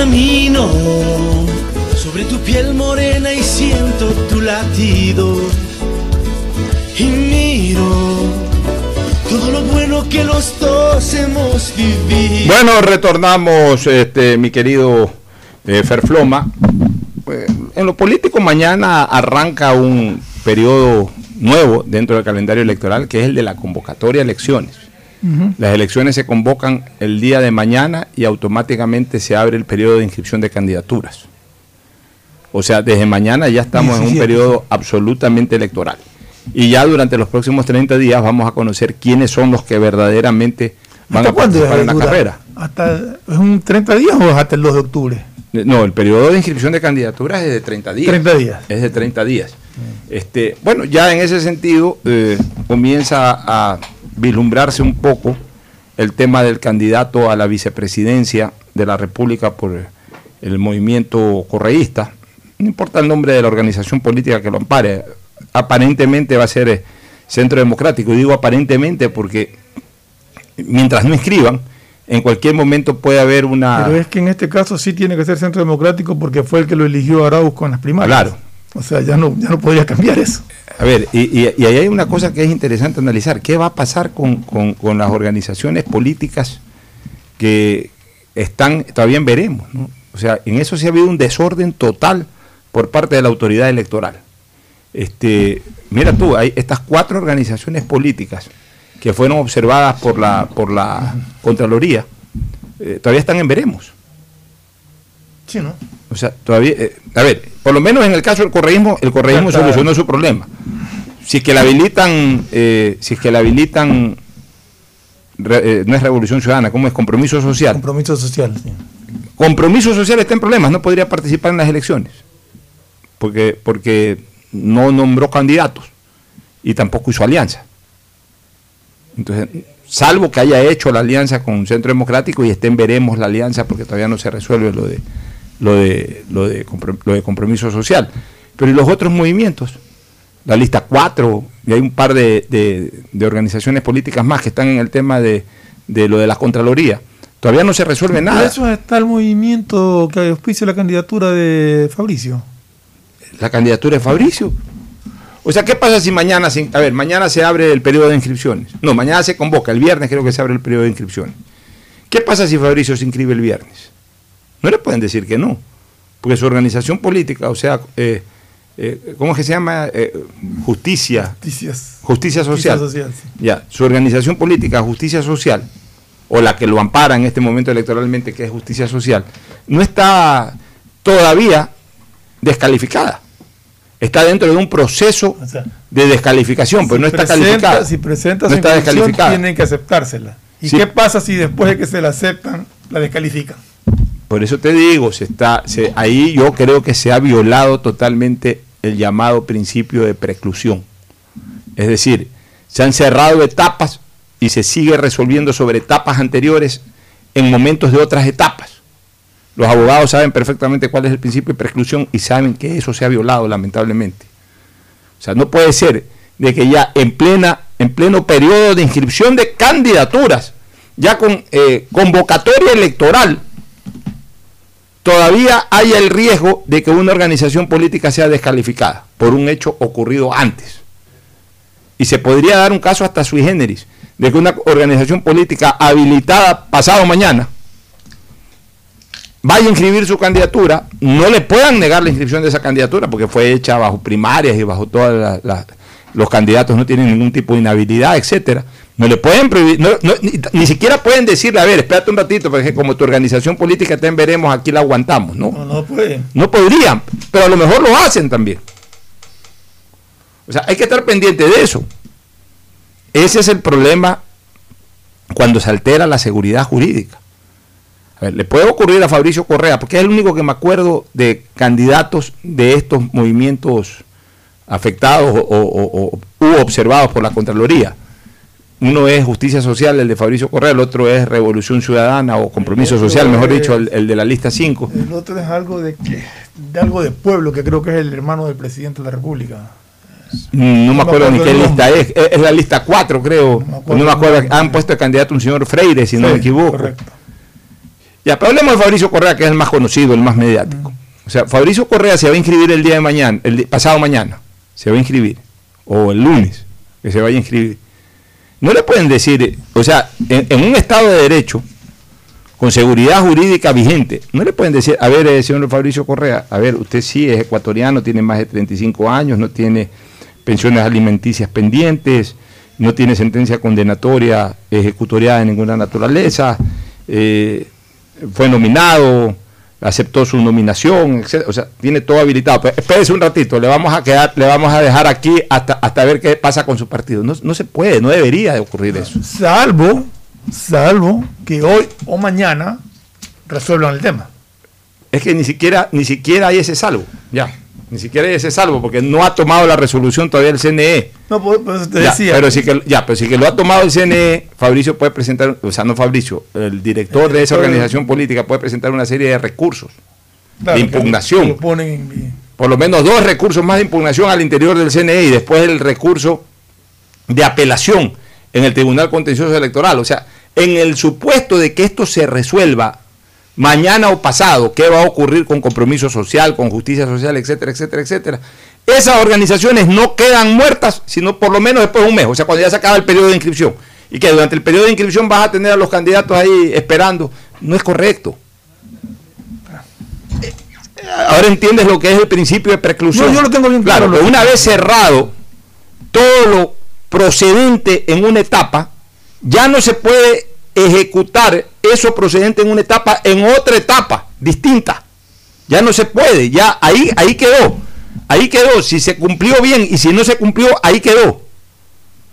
Camino sobre tu piel morena y siento tu latido. Y miro todo lo bueno que los dos hemos vivido. Bueno, retornamos, este, mi querido eh, Ferfloma. Eh, en lo político mañana arranca un periodo nuevo dentro del calendario electoral, que es el de la convocatoria a elecciones. Las elecciones se convocan el día de mañana y automáticamente se abre el periodo de inscripción de candidaturas. O sea, desde mañana ya estamos en un periodo absolutamente electoral. Y ya durante los próximos 30 días vamos a conocer quiénes son los que verdaderamente van a participar en la carrera. ¿Hasta es un 30 días o es hasta el 2 de octubre? No, el periodo de inscripción de candidaturas es de 30 días. 30 días. Es de 30 días. Este, bueno, ya en ese sentido eh, comienza a vislumbrarse un poco el tema del candidato a la vicepresidencia de la República por el movimiento correísta. No importa el nombre de la organización política que lo ampare. Aparentemente va a ser eh, Centro Democrático. Y digo aparentemente porque mientras no inscriban, en cualquier momento puede haber una... Pero es que en este caso sí tiene que ser Centro Democrático porque fue el que lo eligió Arauco en las primarias. Claro. O sea, ya no, ya no podía cambiar eso. A ver, y, y- y ahí hay una cosa que es interesante analizar. ¿Qué va a pasar con, con- con las organizaciones políticas que están, todavía en veremos? ¿no? O sea, en eso sí ha habido un desorden total por parte de la autoridad electoral. Este, mira tú, hay estas cuatro organizaciones políticas que fueron observadas por la, por la Contraloría, eh, todavía están en veremos. Sí, ¿no? O sea, todavía, eh, a ver, por lo menos en el caso del correísmo, el correísmo solucionó su problema. Si es que la habilitan, eh, si es que la habilitan, re- eh, no es revolución ciudadana, ¿cómo es? Compromiso social. Compromiso social. sí. Compromiso social está en problemas, no podría participar en las elecciones, porque, porque no nombró candidatos y tampoco hizo alianza. Entonces, salvo que haya hecho la alianza con Centro Democrático y estén veremos la alianza porque todavía no se resuelve lo de lo de lo de, lo de compromiso social. Pero y los otros movimientos, la lista 4, y hay un par de, de- de organizaciones políticas más que están en el tema de, de lo de la Contraloría. Todavía no se resuelve Por nada. eso está el movimiento que auspicia la candidatura de Fabricio. La candidatura de Fabricio. O sea, ¿qué pasa si mañana, se- a ver, mañana se abre el periodo de inscripciones? No, mañana se convoca, el viernes creo que se abre el periodo de inscripciones. ¿Qué pasa si Fabricio se inscribe el viernes? No le pueden decir que no, porque su organización política, o sea, eh, eh, ¿cómo es que se llama? Eh, justicia. Justicias. Justicia social. Justicia social, sí. Ya, su organización política, Justicia Social, o la que lo ampara en este momento electoralmente, que es Justicia Social, no está todavía descalificada. Está dentro de un proceso de descalificación, pero no está calificada. Si presentas no está descalificada. tienen que aceptársela. ¿Y qué pasa si después de que se la aceptan, la descalifican? Por eso te digo, se está, ahí yo creo que se ha violado totalmente el llamado principio de preclusión. Es decir, se han cerrado etapas y se sigue resolviendo sobre etapas anteriores en momentos de otras etapas. Los abogados saben perfectamente cuál es el principio de preclusión y saben que eso se ha violado lamentablemente. O sea, no puede ser de que ya en plena en pleno periodo de inscripción de candidaturas, ya con eh, convocatoria electoral, todavía haya el riesgo de que una organización política sea descalificada por un hecho ocurrido antes. Y se podría dar un caso hasta sui generis, de que una organización política habilitada pasado mañana vaya a inscribir su candidatura, no le puedan negar la inscripción de esa candidatura porque fue hecha bajo primarias y bajo todas las, los candidatos no tienen ningún tipo de inhabilidad, etcétera. No le pueden prohibir, ni, siquiera pueden decirle, a ver, espérate un ratito, porque como tu organización política te veremos, aquí la aguantamos, ¿no? No, no pueden. No podrían, pero a lo mejor lo hacen también. O sea, hay que estar pendiente de eso. Ese es el problema cuando se altera la seguridad jurídica. A ver, le puede ocurrir a Fabricio Correa, porque es el único que me acuerdo de candidatos de estos movimientos afectados o, observados por la Contraloría. Uno es Justicia Social, el de Fabricio Correa, el otro es Revolución Ciudadana o Compromiso Social, mejor dicho, el, de la lista 5. El otro es algo de, de algo de pueblo, que creo que es el hermano del presidente de la República. Mm, no, me acuerdo, ni qué lista es. es. la lista 4, creo. No me acuerdo. Han puesto el candidato un señor Freire, si no me equivoco. Correcto. Ya, pero hablemos de Fabricio Correa, que es el más conocido, el más mediático. O sea, Fabricio Correa se va a inscribir el día de mañana, el pasado mañana se va a inscribir, o el lunes que se vaya a inscribir, no le pueden decir, o sea, en, un Estado de Derecho, con seguridad jurídica vigente, no le pueden decir, a ver, eh, señor Fabricio Correa, a ver, usted sí es ecuatoriano, tiene más de 35 años, no tiene pensiones alimenticias pendientes, no tiene sentencia condenatoria ejecutoriada de ninguna naturaleza, eh, fue nominado, aceptó su nominación, etc. O sea, tiene todo habilitado. Pero espérese un ratito, le vamos a quedar, le vamos a dejar aquí hasta, hasta ver qué pasa con su partido. No, no se puede, no debería de ocurrir eso. Salvo, salvo que hoy o mañana resuelvan el tema. Es que ni siquiera, ni siquiera hay ese salvo. Ya. Ni siquiera ese salvo, porque no ha tomado la resolución todavía el CNE. No, pues, pues te decía. Pero sí que, ya, pero sí que lo ha tomado el CNE, Fabricio puede presentar, o sea, no Fabricio, el director de esa organización política puede presentar una serie de recursos de impugnación. Por lo menos dos recursos más de impugnación al interior del CNE y después el recurso de apelación en el Tribunal Contencioso Electoral. O sea, en el supuesto de que esto se resuelva mañana o pasado, qué va a ocurrir con compromiso social, con justicia social, etcétera, etcétera, etcétera. Esas organizaciones no quedan muertas, sino por lo menos después de un mes, o sea, cuando ya se acaba el periodo de inscripción. Y que durante el periodo de inscripción vas a tener a los candidatos ahí esperando. No es correcto. Ahora entiendes lo que es el principio de preclusión. No, yo lo tengo bien claro. claro una vez cerrado todo lo procedente en una etapa, ya no se puede ejecutar eso procedente en una etapa, en otra etapa distinta. Ya no se puede, ya ahí, ahí quedó. Ahí quedó. Si se cumplió bien y si no se cumplió, ahí quedó.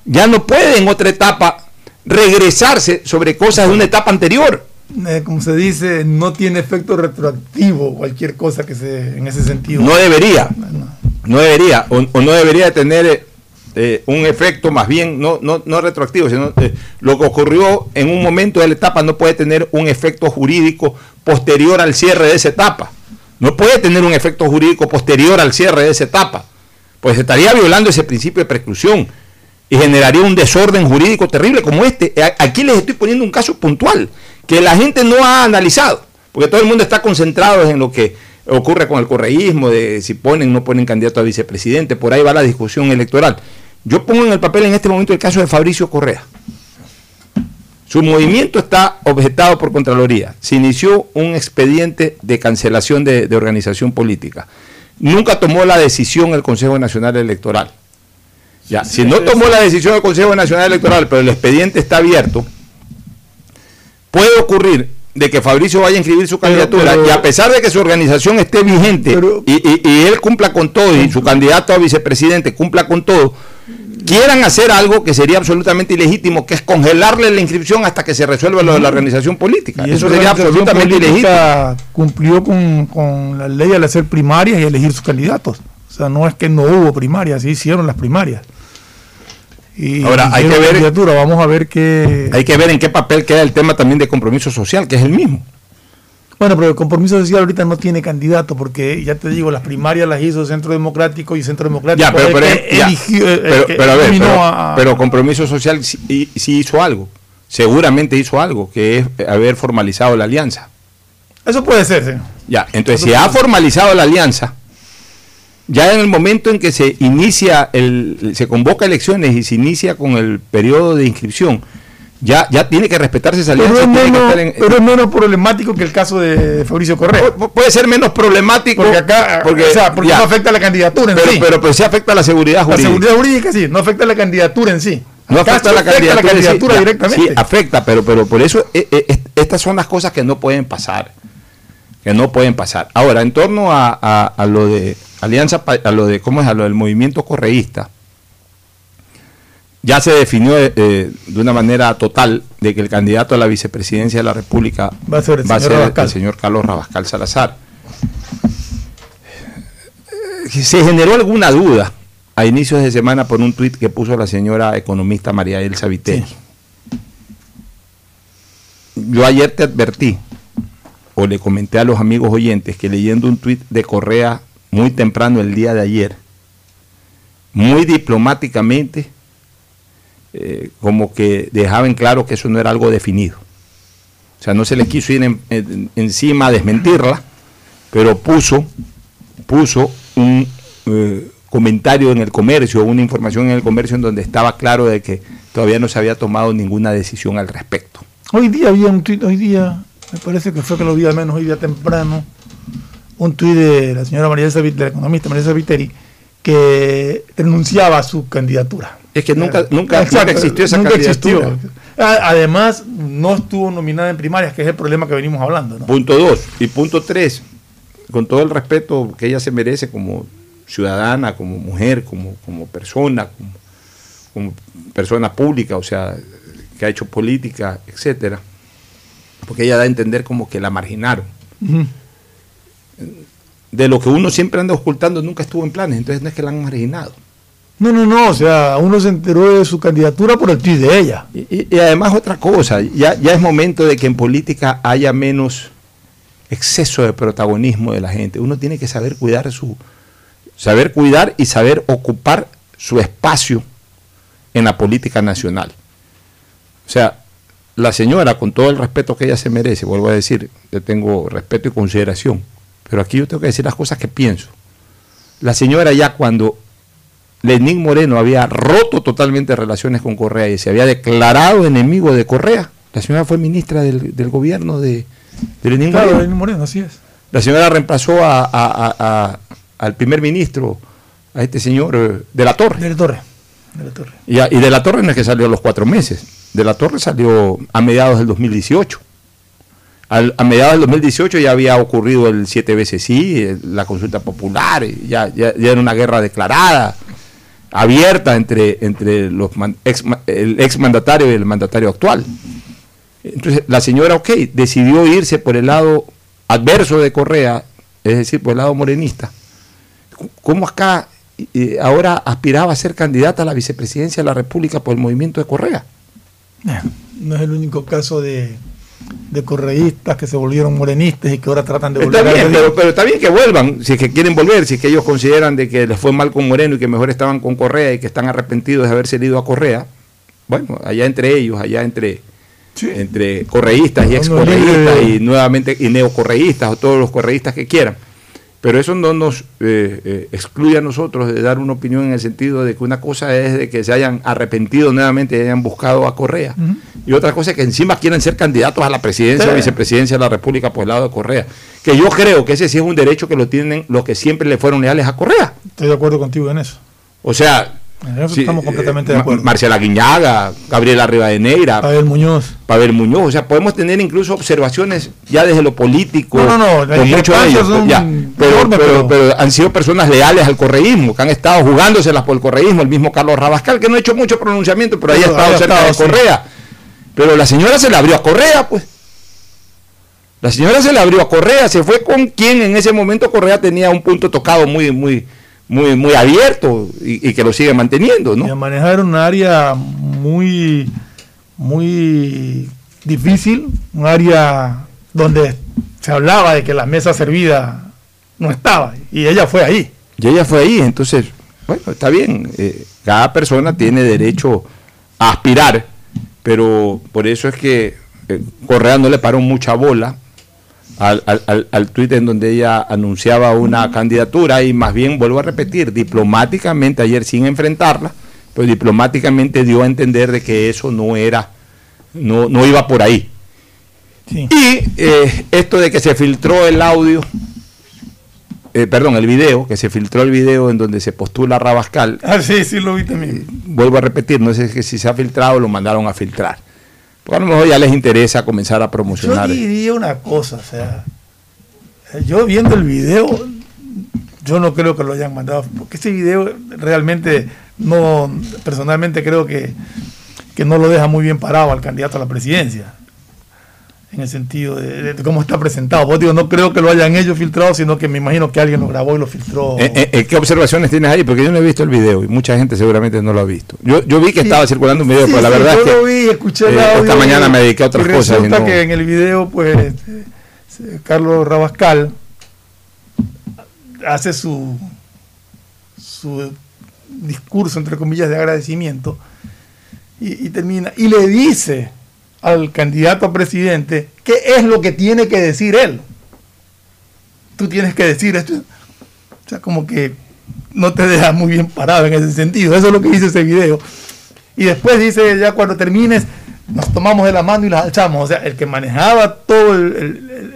Ya no puede en otra etapa regresarse sobre cosas de una etapa anterior. Eh, como se dice, no tiene efecto retroactivo cualquier cosa que se en ese sentido. No debería. No, debería. O, o, no debería tener eh, un efecto más bien, no, no, no retroactivo, sino eh, lo que ocurrió en un momento de la etapa no puede tener un efecto jurídico posterior al cierre de esa etapa. No puede tener un efecto jurídico posterior al cierre de esa etapa. Pues estaría violando ese principio de preclusión y generaría un desorden jurídico terrible como este. Aquí les estoy poniendo un caso puntual que la gente no ha analizado, porque todo el mundo está concentrado en lo que ocurre con el correísmo, de si ponen o no ponen candidato a vicepresidente, por ahí va la discusión electoral. Yo pongo en el papel en este momento el caso de Fabricio Correa. Su movimiento está objetado por Contraloría. Se inició un expediente de cancelación de, organización política. Nunca tomó la decisión el Consejo Nacional Electoral. Ya, si no tomó la decisión el Consejo Nacional Electoral, pero el expediente está abierto, puede ocurrir de que Fabricio vaya a inscribir su candidatura y a pesar de que su organización esté vigente y, y- y él cumpla con todo y su candidato a vicepresidente cumpla con todo, quieran hacer algo que sería absolutamente ilegítimo, que es congelarle la inscripción hasta que se resuelva lo de la organización política. Y Eso sería absolutamente ilegítimo. Cumplió con, con la ley al hacer primarias y elegir sus candidatos. O sea, no es que no hubo primarias, sí hicieron las primarias. Y Ahora, hay que ver-. Vamos a ver qué. Hay que ver en qué papel queda el tema también de compromiso social, que es el mismo. Bueno, pero el compromiso social ahorita no tiene candidato, porque ya te digo, las primarias las hizo Centro Democrático y Centro Democrático Ya, pero, pero, que ya, eligió, eh, pero- que pero a ver, pero, a- pero compromiso social sí, sí hizo algo. Seguramente hizo algo, que es haber formalizado la alianza. Eso puede ser, señor. Ya, entonces si ha formalizado la alianza, ya en el momento en que se inicia el, se convoca elecciones y se inicia con el periodo de inscripción, ya, ya tiene que respetarse esa alianza. Pero es, menos, en- pero es menos problemático que el caso de Fabricio Correa. puede ser menos problemático. Porque acá, porque- o sea, porque ya. no afecta a la candidatura en pero, sí. pero, pero sí afecta a la seguridad la jurídica. seguridad jurídica sí, no afecta a la candidatura en sí. No afecta a la candidatura, directamente. Sí, afecta, pero, pero por eso eh, eh, est- estas son las cosas que no pueden pasar. Que no pueden pasar. Ahora, en torno a, a- a lo de Alianza, a lo de, ¿cómo es? A lo del movimiento correísta, ya se definió eh, eh, de una manera total de que el candidato a la vicepresidencia de la República Va a ser el señor el- señor Carlos Rabascal Salazar. Eh, Se generó alguna duda a inicios de semana por un tuit que puso la señora economista María Elsa Viteri. Yo ayer te advertí, o le comenté a los amigos oyentes, que leyendo un tuit de Correa muy temprano el día de ayer, muy diplomáticamente, eh, como que dejaba en claro que eso no era algo definido. O sea, no se le quiso ir en- en- encima a desmentirla, pero puso, puso un eh, comentario en el comercio, una información en el comercio en donde estaba claro de que todavía no se había tomado ninguna decisión al respecto. Hoy día había un tuit, hoy día, me parece que fue que lo vi al menos hoy día temprano, un tuit de la señora María Elsa Vit- de la economista María Viteri, que renunciaba a su candidatura. Es que nunca, nunca, Exacto, existió esa nunca candidatura. existió. A- Además, no estuvo nominada en primarias, que es el problema que venimos hablando. ¿no? Punto dos. Y punto tres, con todo el respeto que ella se merece como ciudadana, como mujer, como, como persona, como, como persona pública, o sea, que ha hecho política, etcétera, porque ella da a entender como que la marginaron. De lo que uno siempre anda ocultando, nunca estuvo en planes, entonces no es que la han marginado. No, no, no, o sea, uno se enteró de su candidatura por el tuit de ella. Y además otra cosa, ya, ya es momento de que en política haya menos exceso de protagonismo de la gente. Uno tiene que saber cuidar su, saber cuidar y saber ocupar su espacio en la política nacional. O sea, la señora, con todo el respeto que ella se merece, vuelvo a decir, yo tengo respeto y consideración, pero aquí yo tengo que decir las cosas que pienso. La señora ya cuando Lenín Moreno había roto totalmente relaciones con Correa y se había declarado enemigo de Correa, la señora fue ministra del, del gobierno de, de Lenín Claro, Moreno. Lenín Moreno, así es. La señora reemplazó a- a- a- al primer ministro, a este señor eh, de la Torre. De la Torre. De la Torre. Y, de la Torre no es que salió a los cuatro meses. De la Torre salió a mediados del 2018. Al- a mediados del 2018 ya había ocurrido el siete veces sí, eh, la consulta popular, y ya, ya, ya era una guerra declarada, abierta entre, entre los ex, el y el mandatario actual. Entonces la señora, ok, decidió irse por el lado adverso de Correa, es decir, por el lado morenista. ¿Cómo acá eh, ahora aspiraba a ser candidata a la vicepresidencia de la República por el movimiento de Correa? No es el único caso de, de correístas que se volvieron morenistas y que ahora tratan de Está volver bien, a pero, pero está bien que vuelvan, si es que quieren volver, si es que ellos consideran de que les fue mal con Moreno y que mejor estaban con Correa y que están arrepentidos de haberse ido a Correa. Bueno, allá entre ellos, allá entre, entre correístas y ex correístas y nuevamente y neocorreístas o todos los correístas que quieran. Pero eso no nos eh, eh, excluye a nosotros de dar una opinión en el sentido de que una cosa es de que se hayan arrepentido nuevamente y hayan buscado a Correa. Y otra cosa es que encima quieren ser candidatos a la presidencia o vicepresidencia de la República por el lado de Correa. Que yo creo que ese sí es un derecho que lo tienen los que siempre le fueron leales a Correa. Estoy de acuerdo contigo en eso. O sea, En eso Sí, estamos completamente eh, de Ma- acuerdo. Marcela Guiñaga, Gabriela Rivadeneira, Pavel Muñoz. Pavel Muñoz. O sea, podemos tener incluso observaciones ya desde lo político. No, no, no, con muchos de ellos. ya. Pero, pero- pero- pero han sido personas leales al correísmo, que han estado jugándoselas por el correísmo. El mismo Carlos Rabascal, que no ha hecho mucho pronunciamiento, pero ahí ha estado cerca estado, de sí. Correa. Pero la señora se le abrió a Correa, pues. La señora se le abrió a Correa, se fue con quien en ese momento Correa tenía un punto tocado muy, muy, muy, muy abierto y, y que lo sigue manteniendo, ¿no? Y a manejar un área muy, muy difícil, un área donde se hablaba de que la mesa servida no estaba, y ella fue ahí. Y ella fue ahí, entonces, bueno, está bien, eh, cada persona tiene derecho a aspirar, pero por eso es que eh, Correa no le paró mucha bola al, al, al, al tuit en donde ella anunciaba una candidatura y más bien, vuelvo a repetir, diplomáticamente, ayer sin enfrentarla, pues diplomáticamente dio a entender de que eso no era, no, no iba por ahí. Y eh, esto de que se filtró el audio, eh, perdón, el video, que se filtró el video en donde se postula Rabascal, Ah, sí, sí, lo vi también. vuelvo a repetir, no sé si se ha filtrado o lo mandaron a filtrar. Porque a lo mejor ya les interesa comenzar a Yo promocionar. diría una cosa, o sea, eh, yo viendo el video, yo no creo que lo hayan mandado, porque ese video realmente no, personalmente creo que, que no lo deja muy bien parado al candidato a la presidencia, en el sentido de, de cómo está presentado. Vos digo, no creo que lo hayan ellos filtrado, sino que me imagino que alguien lo grabó y lo filtró. Eh, eh, eh, ¿Qué observaciones tienes ahí? Porque yo no he visto el video y mucha gente seguramente no lo ha visto. Yo, yo vi que Sí. estaba circulando un video, Sí, pero la sí, verdad yo es que lo vi, escuché el audio esta mañana me dediqué a otras y cosas. y Resulta no- que en el video, pues, Carlos Rabascal hace su, su discurso, entre comillas, de agradecimiento y, y termina. Y le dice al candidato a presidente qué es lo que tiene que decir él. Tú tienes que decir esto. O sea, como que no te deja muy bien parado en ese sentido. Eso es lo que dice ese video. Y después dice, ya cuando termines, nos tomamos de la mano y las alzamos. O sea, el que manejaba todo el-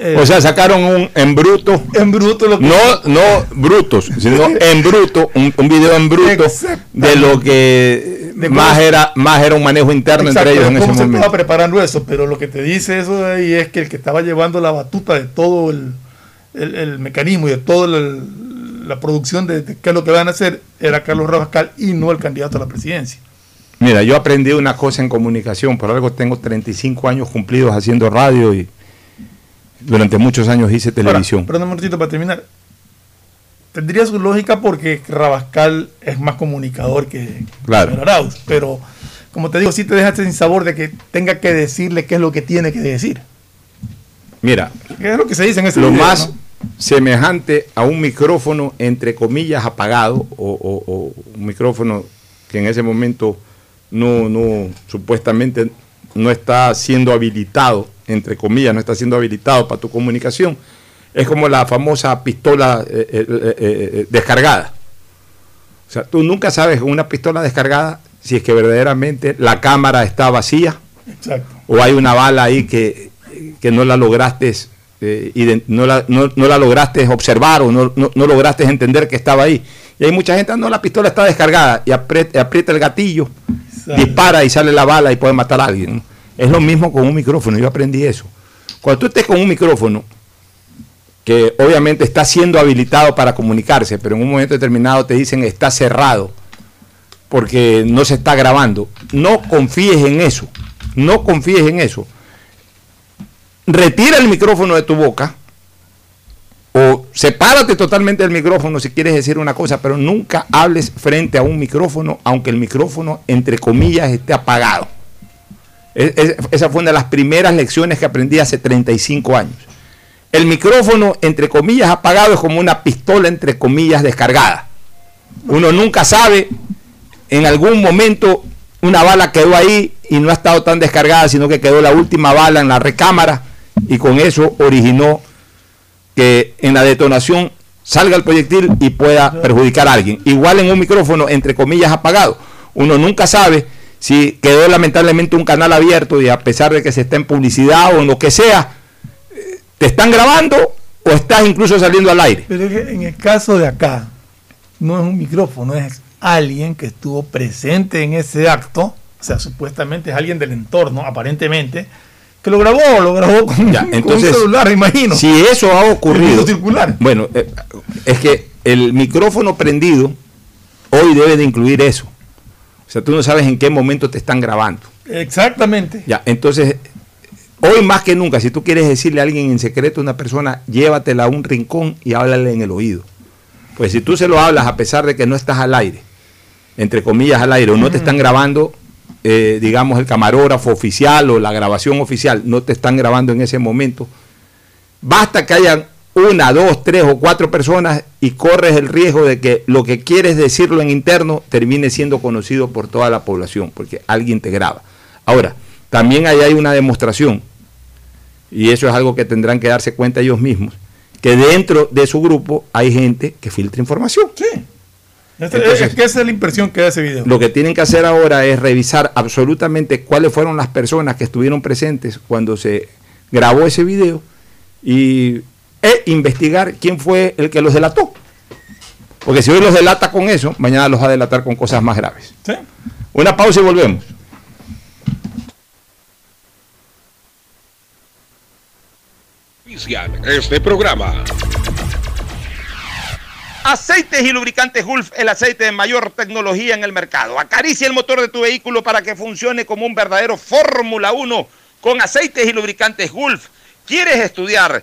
el- O sea, sacaron un en bruto. En bruto lo que- No, no brutos, sino (laughs) en bruto, un, un video en bruto de lo que De más era, más era un manejo interno Exacto, entre ellos en ese se momento. estaba preparando eso, pero lo que te dice eso de ahí es que el que estaba llevando la batuta de todo el, el- el mecanismo y de toda la producción de, de qué es lo que van a hacer era Carlos Rabascal y no el candidato a la presidencia. Mira, yo aprendí una cosa en comunicación, por algo tengo 35 años cumplidos haciendo radio y durante muchos años hice televisión. Ahora, perdón un momentito para terminar. Tendría su lógica porque Rabascal es más comunicador que Claro. que Arauz, pero como te digo, sí te dejaste sin sabor de que tenga que decirle qué es lo que tiene que decir. Mira, ¿Qué es lo que se dice en ese lo video, más no? semejante a un micrófono entre comillas apagado o, o- o un micrófono que en ese momento no, no supuestamente no está siendo habilitado entre comillas no está siendo habilitado para tu comunicación es como la famosa pistola eh, eh, eh, descargada o sea tú nunca sabes con una pistola descargada si es que verdaderamente la cámara está vacía Exacto. o hay una bala ahí que, que no la lograste ident- no, la, no, no la lograste observar o no, no, no lograste entender que estaba ahí. Y hay mucha gente, "Ah, no, la pistola está descargada y aprieta, aprieta el gatillo, dispara y sale la bala y puede matar a alguien. Es lo mismo con un micrófono, yo aprendí eso. Cuando tú estés con un micrófono, que obviamente está siendo habilitado para comunicarse, pero en un momento determinado te dicen está cerrado porque no se está grabando. No confíes en eso. No confíes en eso. Retira el micrófono de tu boca o sepárate totalmente del micrófono si quieres decir una cosa, pero nunca hables frente a un micrófono, aunque el micrófono, entre comillas, esté apagado. Es- es- esa fue una de las primeras lecciones que aprendí hace 35 años. El micrófono, entre comillas, apagado es como una pistola, entre comillas, descargada. Uno nunca sabe, en algún momento una bala quedó ahí y no ha estado tan descargada, sino que quedó la última bala en la recámara y con eso originó que en la detonación salga el proyectil y pueda perjudicar a alguien. Igual en un micrófono, entre comillas, apagado. Uno nunca sabe si quedó lamentablemente un canal abierto y a pesar de que se está en publicidad o en lo que sea, eh, te están grabando o estás incluso saliendo al aire. Pero es que en el caso de acá, no es un micrófono, es alguien que estuvo presente en ese acto, o sea, supuestamente es alguien del entorno, aparentemente, que lo grabó, lo grabó con, un celular, imagino. Si eso ha ocurrido, bueno, eh, es que el micrófono prendido hoy debe de incluir eso. O sea, tú no sabes en qué momento te están grabando. Exactamente. Ya, entonces, hoy más que nunca, si tú quieres decirle a alguien en secreto a una persona, llévatela a un rincón y háblale en el oído. Pues si tú se lo hablas a pesar de que no estás al aire, entre comillas al aire, o no te están grabando, eh, digamos, el camarógrafo oficial o la grabación oficial, no te están grabando en ese momento, basta que hayan una, dos, tres o cuatro personas y corres el riesgo de que lo que quieres decirlo en interno termine siendo conocido por toda la población, porque alguien te graba. Ahora, también ahí hay una demostración, y eso es algo que tendrán que darse cuenta ellos mismos, que dentro de su grupo hay gente que filtra información. Sí. es que esa es la impresión que da ese video. Lo que tienen que hacer ahora es revisar absolutamente cuáles fueron las personas que estuvieron presentes cuando se grabó ese video y e investigar quién fue el que los delató. Porque si hoy los delata con eso, mañana los va a delatar con cosas más graves. Una pausa y volvemos. Este programa. Aceites y lubricantes Gulf, el aceite de mayor tecnología en el mercado. Acaricia el motor de tu vehículo para que funcione como un verdadero Fórmula 1 con aceites y lubricantes Gulf. ¿Quieres estudiar?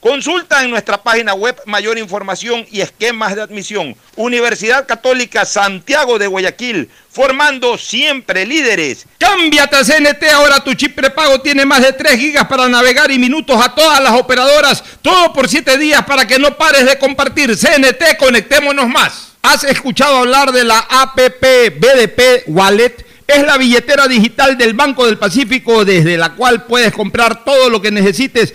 Consulta en nuestra página web mayor información y esquemas de admisión. Universidad Católica Santiago de Guayaquil, formando siempre líderes. Cámbiate a CNT, ahora tu chip prepago tiene más de 3 gigas para navegar y minutos a todas las operadoras, todo por 7 días para que no pares de compartir. CNT, conectémonos más. ¿Has escuchado hablar de la APP BDP Wallet? Es la billetera digital del Banco del Pacífico desde la cual puedes comprar todo lo que necesites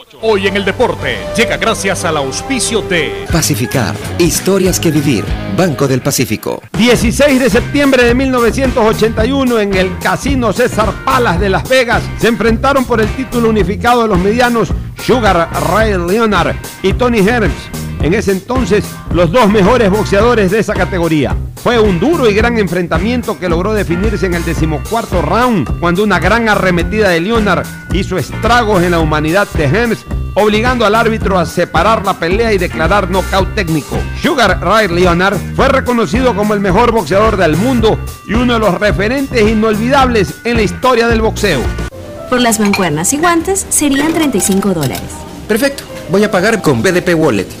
Hoy en el deporte llega gracias al auspicio de Pacificar, historias que vivir, Banco del Pacífico. 16 de septiembre de 1981 en el Casino César Palas de Las Vegas se enfrentaron por el título unificado de los medianos Sugar Ray Leonard y Tony Herbs en ese entonces los dos mejores boxeadores de esa categoría. Fue un duro y gran enfrentamiento que logró definirse en el decimocuarto round, cuando una gran arremetida de Leonard hizo estragos en la humanidad de Hems, obligando al árbitro a separar la pelea y declarar nocaut técnico. Sugar Ray Leonard fue reconocido como el mejor boxeador del mundo y uno de los referentes inolvidables en la historia del boxeo. Por las mancuernas y guantes serían 35 dólares. Perfecto, voy a pagar con BDP Wallet.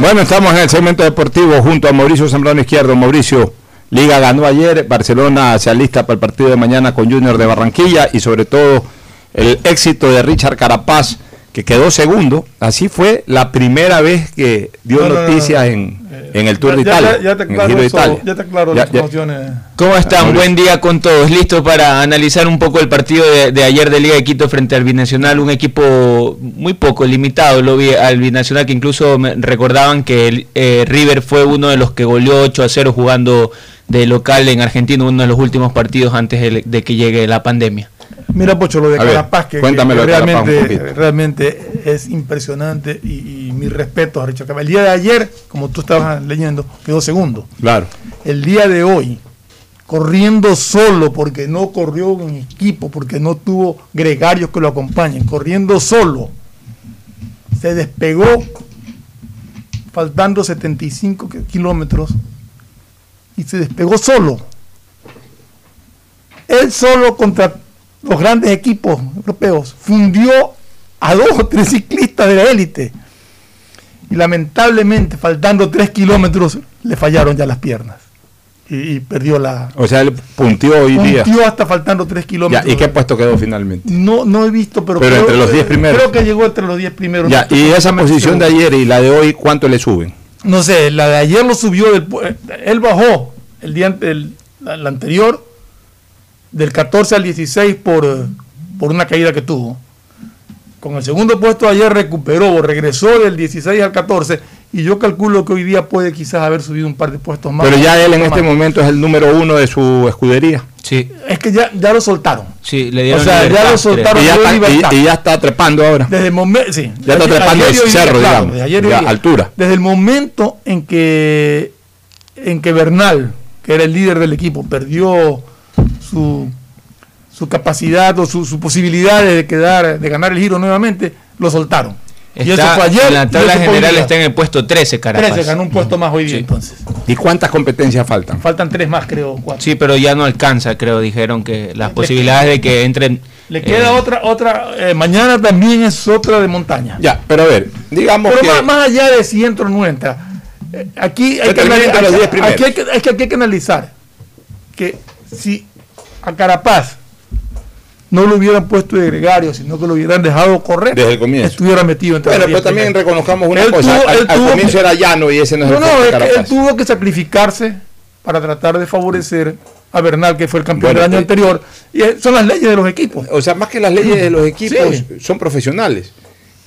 Bueno, estamos en el segmento deportivo junto a Mauricio Zambrano Izquierdo. Mauricio, Liga ganó ayer, Barcelona se alista para el partido de mañana con Junior de Barranquilla y sobre todo el éxito de Richard Carapaz que quedó segundo. Así fue la primera vez que dio No, no, no, noticias no. en, en el Tour Ya- de Italia. ya te aclaro Giro de eso, Italia. ya te aclaro Ya- las ya- promociones. ¿Cómo están? Buen día con todos. Listo para analizar un poco el partido de, de ayer de Liga de Quito frente al Binacional. Un equipo muy poco limitado. Lo vi al Binacional que incluso me recordaban que el, eh, River fue uno de los que goleó 8 a 0 jugando de local en Argentina, uno de los últimos partidos antes de, de que llegue la pandemia. Mira, Pocho, lo de A ver, Carapaz, que, cuéntame que realmente, realmente es impresionante y, y mi respeto a Richard Carapaz. El día de ayer, como tú estabas leyendo, quedó segundo. Claro. El día de hoy, corriendo solo, porque no corrió en equipo, porque no tuvo gregarios que lo acompañen, corriendo solo, se despegó faltando 75 ki- kilómetros y se despegó solo. Él solo contra los grandes equipos europeos fundió a dos o tres ciclistas de la élite. Y lamentablemente, faltando tres kilómetros, le fallaron ya las piernas. Y, y perdió la. O sea, él puntió hoy día. Puntió hasta faltando tres Ya, kilómetros. ¿Y qué puesto quedó finalmente? No, no he visto, pero, Pero creo, entre los 10 primeros. Creo que llegó entre los 10 primeros. Ya, No y esa posición de ayer y la de hoy, ¿cuánto le suben? No sé, la de ayer lo subió del eh, él bajó el día el, la anterior del 14 al 16 por, por una caída que tuvo. Con el segundo puesto ayer recuperó, regresó del 16 al 14 y yo calculo que hoy día puede quizás haber subido un par de puestos más. Pero ya él en más. este momento es el número uno de su escudería. Sí. Es que ya, ya lo soltaron. Sí, le O dieron sea, ya lo soltaron. Y ya, está, y- ya está trepando ahora. Desde el momento, sí. Ya está Ayer- trepando ayer el y hoy día, cerro, digamos. ayer Ya, día. altura. Desde el momento en que, en que Bernal, que era el líder del equipo, perdió su, su capacidad o su, su posibilidad de quedar, de ganar el giro nuevamente, lo soltaron. y eso fue ayer. en la y tabla general está en el puesto 13, Carapaz. 13, ganó un puesto más hoy día entonces. ¿Y cuántas competencias faltan? Faltan tres más, creo, cuatro. Sí, pero ya no alcanza, creo, dijeron que las posibilidades de que entren... Le eh, queda otra, otra, eh, mañana también es otra de montaña. Ya, pero a ver, digamos Pero que... más, más allá de si entra o no entra, eh, aquí hay Que que, termine anali- entre los aquí- 10 primeros. aquí hay que, es que aquí hay que analizar que si a Carapaz no lo hubieran puesto de gregario, sino que lo hubieran dejado correr, Desde el comienzo. estuviera metido entre Bueno, los 10 pero también reconozcamos una Él cosa. tuvo- al, él al tuvo comienzo era llano y ese no es No, el no, de es que él tuvo que sacrificarse para tratar de favorecer a Bernal, que fue el campeón Bueno, del año eh, anterior. Y eh, son las leyes de los equipos. O sea, más que las leyes de los equipos, Sí. son profesionales.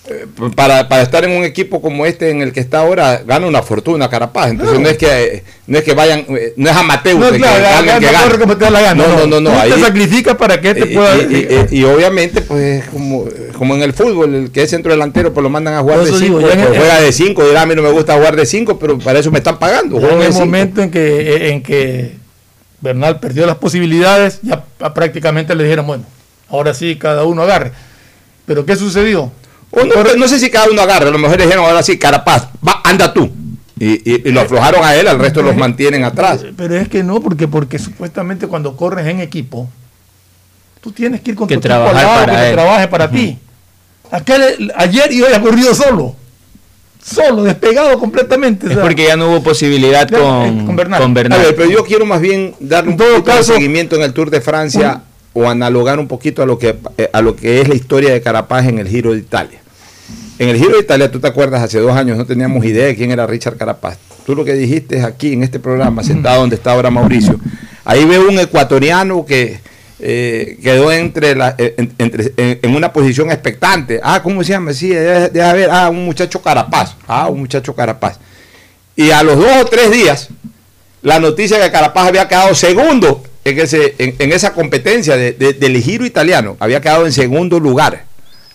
Eh, Para, para estar en un equipo como este en el que está ahora, gana una fortuna Carapaz. Entonces No. no, es que eh, no es que vayan, eh, no es amateur, No, claro, que no gane. corre como te da la gana, No, no, no, no, Tú te ahí- sacrificas para que este y, pueda. y- y- y obviamente, pues es como, como en el fútbol, el que es centro delantero, pues lo mandan a jugar de eso 5, digo, ya en el- juega de 5, dirá a mí no me gusta jugar de 5, pero para eso me están pagando. En el cinco". momento en que, en que Bernal perdió las posibilidades, ya p- prácticamente le dijeron, bueno, ahora sí, cada uno agarre. Pero ¿qué sucedió? No, pero no sé si cada uno agarra, a lo mejor le dijeron ahora sí, Carapaz, va, anda tú. Y, y- y lo aflojaron a él, al resto los mantienen atrás. Pero es que no, porque, porque supuestamente cuando corres en equipo, tú tienes que ir con Que tu equipo al lado, para que él. trabaje para ti. Aquel, ayer y hoy ha corrido solo. Solo, despegado completamente. o Es sea, porque ya no hubo posibilidad Ya, con, eh, con Bernal. con Bernal. A ver, pero yo quiero más bien darle un todo poquito caso, de seguimiento en el Tour de Francia o analogar un poquito a lo que eh, a lo que es la historia de Carapaz en el Giro de Italia. En el Giro de Italia, tú te acuerdas, hace dos años no teníamos idea de quién era Richard Carapaz. Tú lo que dijiste aquí en este programa, sentado donde está ahora Mauricio, ahí veo un ecuatoriano que eh, quedó entre, la, eh, en, entre- en- una posición expectante. Ah, ¿cómo se llama? Sí, deja, deja ver. Ah, un muchacho Carapaz. Ah, un muchacho Carapaz. Y a los dos o tres días, la noticia que Carapaz había quedado segundo en, ese, en, en esa competencia de- de- del giro italiano, había quedado en segundo lugar.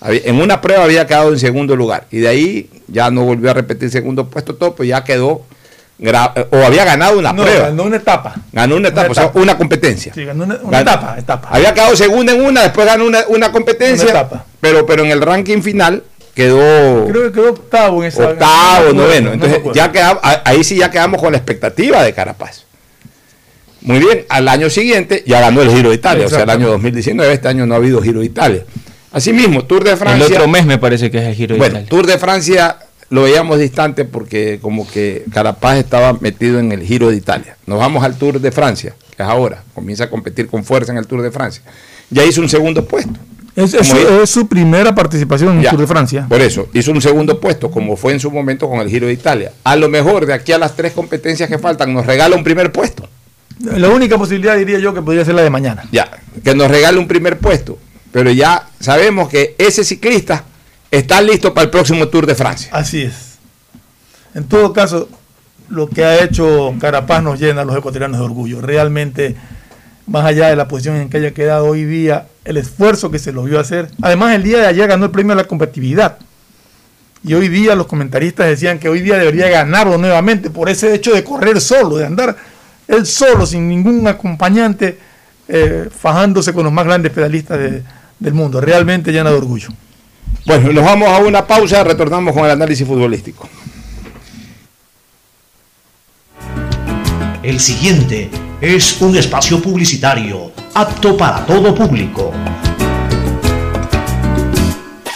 En una prueba había quedado en segundo lugar. Y de ahí ya no volvió a repetir segundo puesto todo, pues ya quedó, o había ganado una no, prueba. ganó una etapa. Ganó una etapa, Una o sea, una competencia. Sí, ganó una, una Ganó- etapa, etapa. Había quedado segunda en una, después ganó una, una competencia, Una etapa. pero, pero en el ranking final quedó Creo que quedó octavo en esa. octavo, noveno. Entonces, ya quedamos, a- ahí sí ya quedamos con la expectativa de Carapaz. Muy bien, al año siguiente ya ganó el Giro de Italia, o sea, el año 2019, este año no ha habido Giro de Italia. Asimismo, Tour de Francia. el otro mes me parece que es el Giro de Bueno, Italia. Tour de Francia lo veíamos distante porque como que Carapaz estaba metido en el Giro de Italia. Nos vamos al Tour de Francia, que es ahora, comienza a competir con fuerza en el Tour de Francia. Ya hizo un segundo puesto. Es, es, su, primera participación en el Tour de Francia. Por eso, hizo un segundo puesto, como fue en su momento con el Giro de Italia. A lo mejor de aquí a las tres competencias que faltan nos regala un primer puesto. La única posibilidad diría yo que podría ser la de mañana. Ya, que nos regale un primer puesto. Pero ya sabemos que ese ciclista está listo para el próximo Tour de Francia. Así es. En todo caso, lo que ha hecho Carapaz nos llena a los ecuatorianos de orgullo. Realmente, más allá de la posición en que haya quedado hoy día, el esfuerzo que se lo vio hacer. Además, el día de ayer ganó el premio a la competitividad. Y hoy día los comentaristas decían que hoy día debería ganarlo nuevamente por ese hecho de correr solo, de andar él solo, sin ningún acompañante, eh, fajándose con los más grandes pedalistas del mundo. Realmente llena de orgullo. Bueno, nos vamos a una pausa, retornamos con el análisis futbolístico. El siguiente es un espacio publicitario apto para todo público.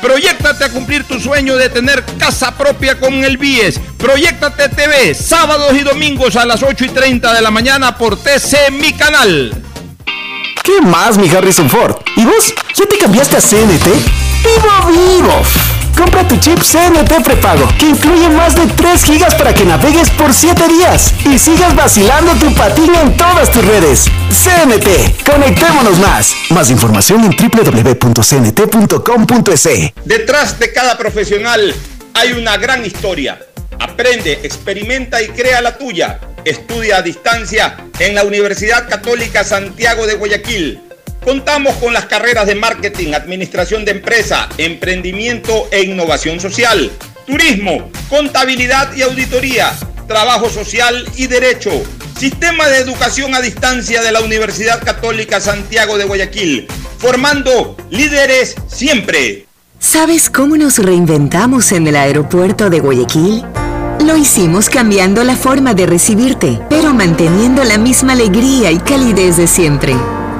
Proyectate a cumplir tu sueño de tener casa propia con el BIES. Proyectate TV, sábados y domingos a las 8 y 30 de la mañana por TC Mi Canal. ¿Qué más, mi Harrison Ford? ¿Y vos? ¿Ya te cambiaste a CNT? ¡Vivo, vivo! Compra tu chip CNT prepago, que incluye más de 3 gigas para que navegues por 7 días y sigas vacilando tu patín en todas tus redes. CNT, conectémonos más. Más información en www.cnt.com.es. Detrás de cada profesional hay una gran historia. Aprende, experimenta y crea la tuya. Estudia a distancia en la Universidad Católica Santiago de Guayaquil Contamos con las carreras de marketing, administración de empresa, emprendimiento e innovación social, turismo, contabilidad y auditoría, trabajo social y derecho. Sistema de educación a distancia de la Universidad Católica Santiago de Guayaquil, formando líderes siempre. ¿Sabes cómo nos reinventamos en el aeropuerto de Guayaquil? Lo hicimos cambiando la forma de recibirte, pero manteniendo la misma alegría y calidez de siempre.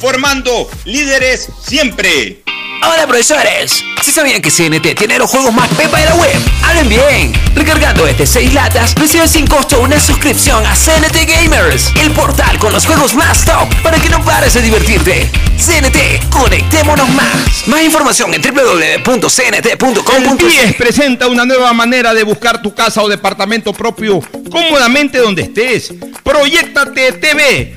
formando líderes siempre. Hola profesores, si sabían que CNT tiene los juegos más pepa de la web, hablen bien. Recargando este 6 latas, recibes sin costo una suscripción a CNT Gamers, el portal con los juegos más top para que no pares de divertirte. CNT, conectémonos más. Más información en www.cnt.com. El presenta una nueva manera de buscar tu casa o departamento propio cómodamente donde estés. Proyectate TV,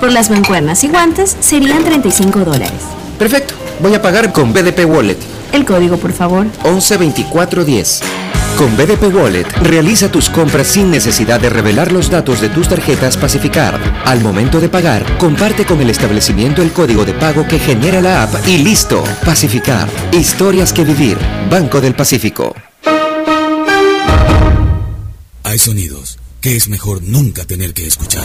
Por las mancuernas y guantes serían 35 dólares. Perfecto. Voy a pagar con BDP Wallet. El código, por favor. 112410. Con BDP Wallet, realiza tus compras sin necesidad de revelar los datos de tus tarjetas Pacificar. Al momento de pagar, comparte con el establecimiento el código de pago que genera la app y listo. Pacificar. Historias que vivir. Banco del Pacífico. Hay sonidos que es mejor nunca tener que escuchar.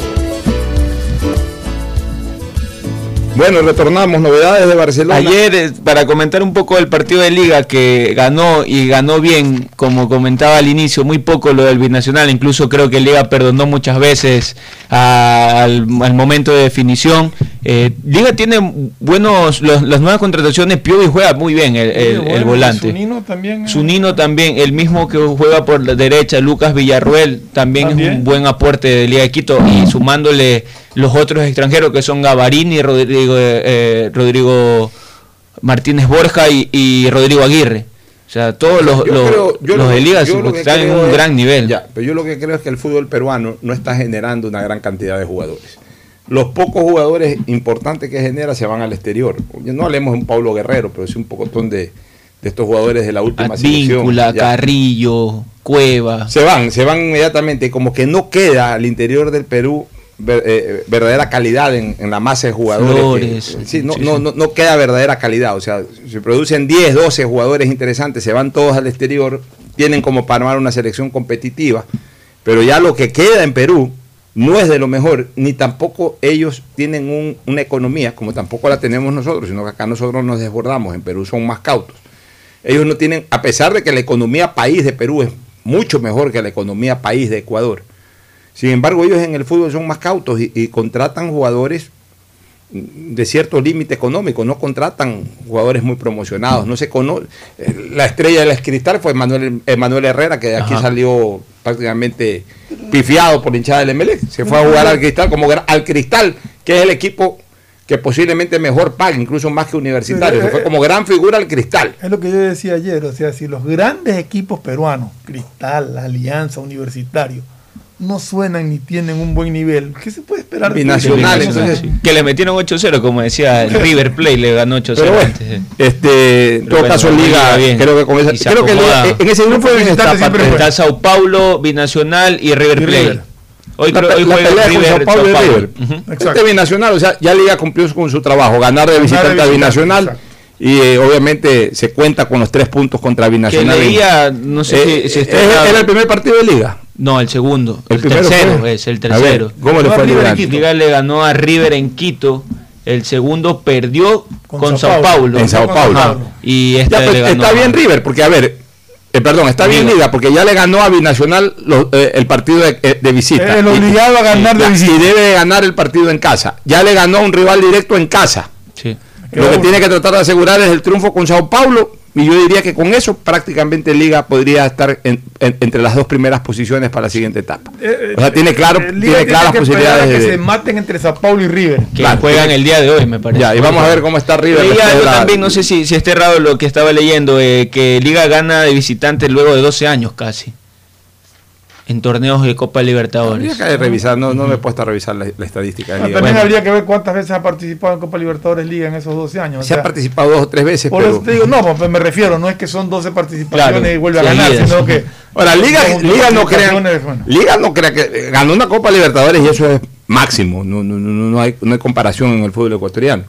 Bueno, retornamos, novedades de Barcelona. Ayer, eh, para comentar un poco del partido de liga que ganó y ganó bien, como comentaba al inicio, muy poco lo del binacional, incluso creo que Liga perdonó muchas veces al, momento de definición. Eh, liga tiene buenos, las nuevas contrataciones, Piovi juega muy bien el, volante. Sunino también. Sunino también, el mismo que juega por la derecha, Lucas Villarruel, también, es un buen aporte de Liga de Quito y sumándole los otros extranjeros que son Gavarini Rodrigo, eh, Rodrigo Martínez Borja y, Rodrigo Aguirre. O sea, todos los, los, de Liga están en un gran nivel. Ya, pero yo lo que creo es que el fútbol peruano no está generando una gran cantidad de jugadores. Los pocos jugadores importantes que genera se van al exterior. No hablemos de un Pablo Guerrero, pero sí un pocotón de, de estos jugadores de la última Advíncula, Carrillo, Cueva. Se van, se van inmediatamente. Como que no queda al interior del Perú eh, verdadera calidad en, la masa de jugadores. no, No, no, queda verdadera calidad. O sea, se producen 10, 12 jugadores interesantes, se van todos al exterior, tienen como para armar una selección competitiva, pero ya lo que queda en Perú no es de lo mejor, ni tampoco ellos tienen una economía, como tampoco la tenemos nosotros, sino que acá nosotros nos desbordamos, en Perú son más cautos. Ellos no tienen, a pesar de que la economía país de Perú es mucho mejor que la economía país de Ecuador, sin embargo, ellos en el fútbol son más cautos y, contratan jugadores de cierto límite económico, no contratan jugadores muy promocionados, no se conoce. Eh, la estrella del cristal fue Manuel, Herrera, que de aquí salió prácticamente pifiado por hinchada del MLE. Se fue a jugar al cristal como al cristal, que es el equipo que posiblemente mejor paga, incluso más que universitario. Se fue como gran figura al cristal. Es lo que yo decía ayer, o sea, si los grandes equipos peruanos, Cristal, Alianza, Universitario, no suenan ni tienen un buen nivel. ¿Qué se puede esperar? Binacional, entonces. Que le metieron 8-0, como decía el River Play, le ganó 8-0 antes. Este, en todo caso, Liga, bien. creo que, con esa, creo que en ese grupo está, está Sao Paulo, Binacional y River Play. Hoy, creo, hoy juega River, Sao Paulo y River. Este Binacional, o sea, ya Liga cumplió con su trabajo, ganar de visitante a Binacional. Y eh, obviamente se cuenta con los tres puntos contra Binacional. Que leía, no sé eh, si, era el primer partido de liga. No, el segundo. El tercero fue- es el A ver, tercero. ¿cómo le fue a Liga en Quito? Liga le ganó a River en Quito. El segundo perdió con, Sao Sao Paulo. Paulo. En Sao Paulo. Y este Ya, pues, le ganó está bien River, porque a ver, eh, perdón, está bien Liga. Porque ya le ganó a Binacional lo- eh, el partido de, eh, de visita. El Y- obligado a ganar de y- visita. Y debe de ganar el partido en casa. Ya le ganó a un rival directo en casa. Sí. Lo que tiene que tratar de asegurar es el triunfo con Sao Paulo. Y yo diría que con eso prácticamente Liga podría estar en- en- entre las dos primeras posiciones para la siguiente etapa. Eh, O sea, tiene claro, eh, Liga tiene tiene claras que posibilidades que de, se maten entre Sao Paulo y River. Que Claro, juegan porque- el día de hoy, me parece. Ya, y vamos a ver cómo está River de algo la- también, no sé si, si esté errado lo que estaba leyendo, eh, que Liga gana de visitante luego de 12 años casi. En torneos de Copa Libertadores. Habría que revisar, no, no me he puesto a revisar la, la estadística de Liga. También Bueno, habría que ver cuántas veces ha participado en Copa Libertadores Liga en esos 12 años. o se ha participado dos o tres veces, Por pero... eso te digo, no, pues me refiero, no es que son 12 participaciones Claro, y vuelve a ganar, seguidas. sino que. Ahora, Liga, Liga no bueno. Liga no crea que eh, ganó una Copa Libertadores y eso es máximo, no, no, no, no hay, no hay comparación en el fútbol ecuatoriano.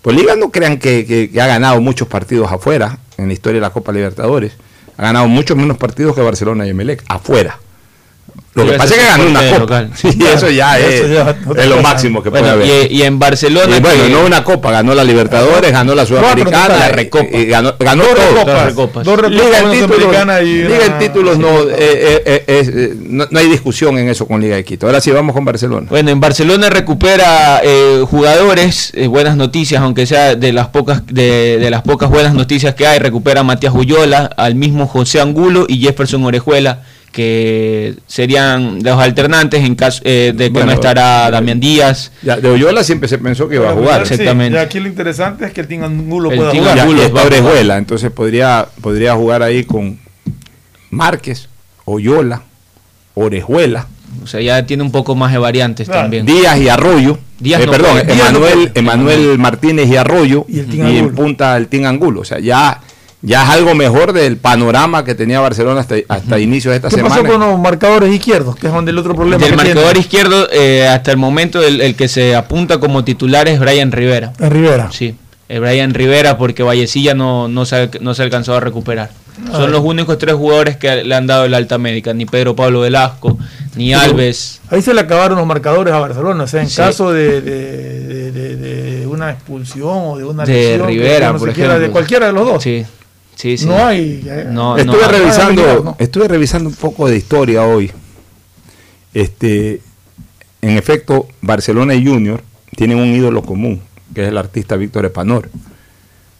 Pues Liga no crean que, que- que ha ganado muchos partidos afuera en la historia de la Copa Libertadores. Ha ganado muchos menos partidos que Barcelona y Emelec, afuera. Lo que pasa es que ganó una Copa. local. (laughs) Sí, Claro, eso ya eso es, ya- es lo (laughs) máximo que Bueno, puede haber. y- y en Barcelona Y bueno, que- no una Copa, ganó la Libertadores, ganó la Sudamericana, la y- Recopa. y ganó, ganó Dos todo. recopas, Dos recopas. dos recopas, Liga en títulos, y Liga en títulos no, eh, eh, eh, eh, no, no hay discusión en eso con Liga de Quito. Ahora sí vamos con Barcelona. Bueno, en Barcelona recupera eh, jugadores, eh, buenas noticias, aunque sea de las pocas de, de las pocas buenas noticias que hay, recupera a Matías Uyola, al mismo José Angulo y Jefferson Orejuela, que serían los alternantes en caso eh, de que Bueno, no estará Damián Díaz. Ya, de Oyola siempre se pensó que iba a jugar. sí, exactamente. y aquí lo interesante es que el Team Angulo pueda Team jugar. Angulo y va está a jugar. Orejuela, entonces podría, podría jugar ahí con Márquez, Oyola, Orejuela, O sea, ya tiene un poco más de variantes Claro. también. Díaz y Arroyo. Díaz Eh, no perdón, puede. Díaz no Emanuel. Emanuel Martínez y Arroyo. Y Y, el Team en punta el Team Angulo. O sea, ya, ya es algo mejor del panorama que tenía Barcelona hasta, hasta inicios de esta ¿Qué semana. pasó con los marcadores izquierdos? Que es donde el otro problema Del tiene. marcador izquierdo, eh, hasta el momento, el, el que se apunta como titular es Brian Rivera. En Rivera. Sí, eh, Brian Rivera, porque Vallecilla no, no, se, no se alcanzó a recuperar. Son Ay. los únicos tres jugadores que le han dado el alta médica, ni Pedro Pablo Velasco, ni Pero Alves. Ahí se le acabaron los marcadores a Barcelona. O sea, en Sí. caso de, de- de- de- de una expulsión o de una De lesión, Rivera, por quiera, ejemplo. de cualquiera de los dos. Sí, sí, sí. No hay. eh, No, estuve no. revisando, no. estuve revisando un poco de historia hoy. Este, en efecto, Barcelona y Junior tienen un ídolo común, que es el artista Víctor Epanor.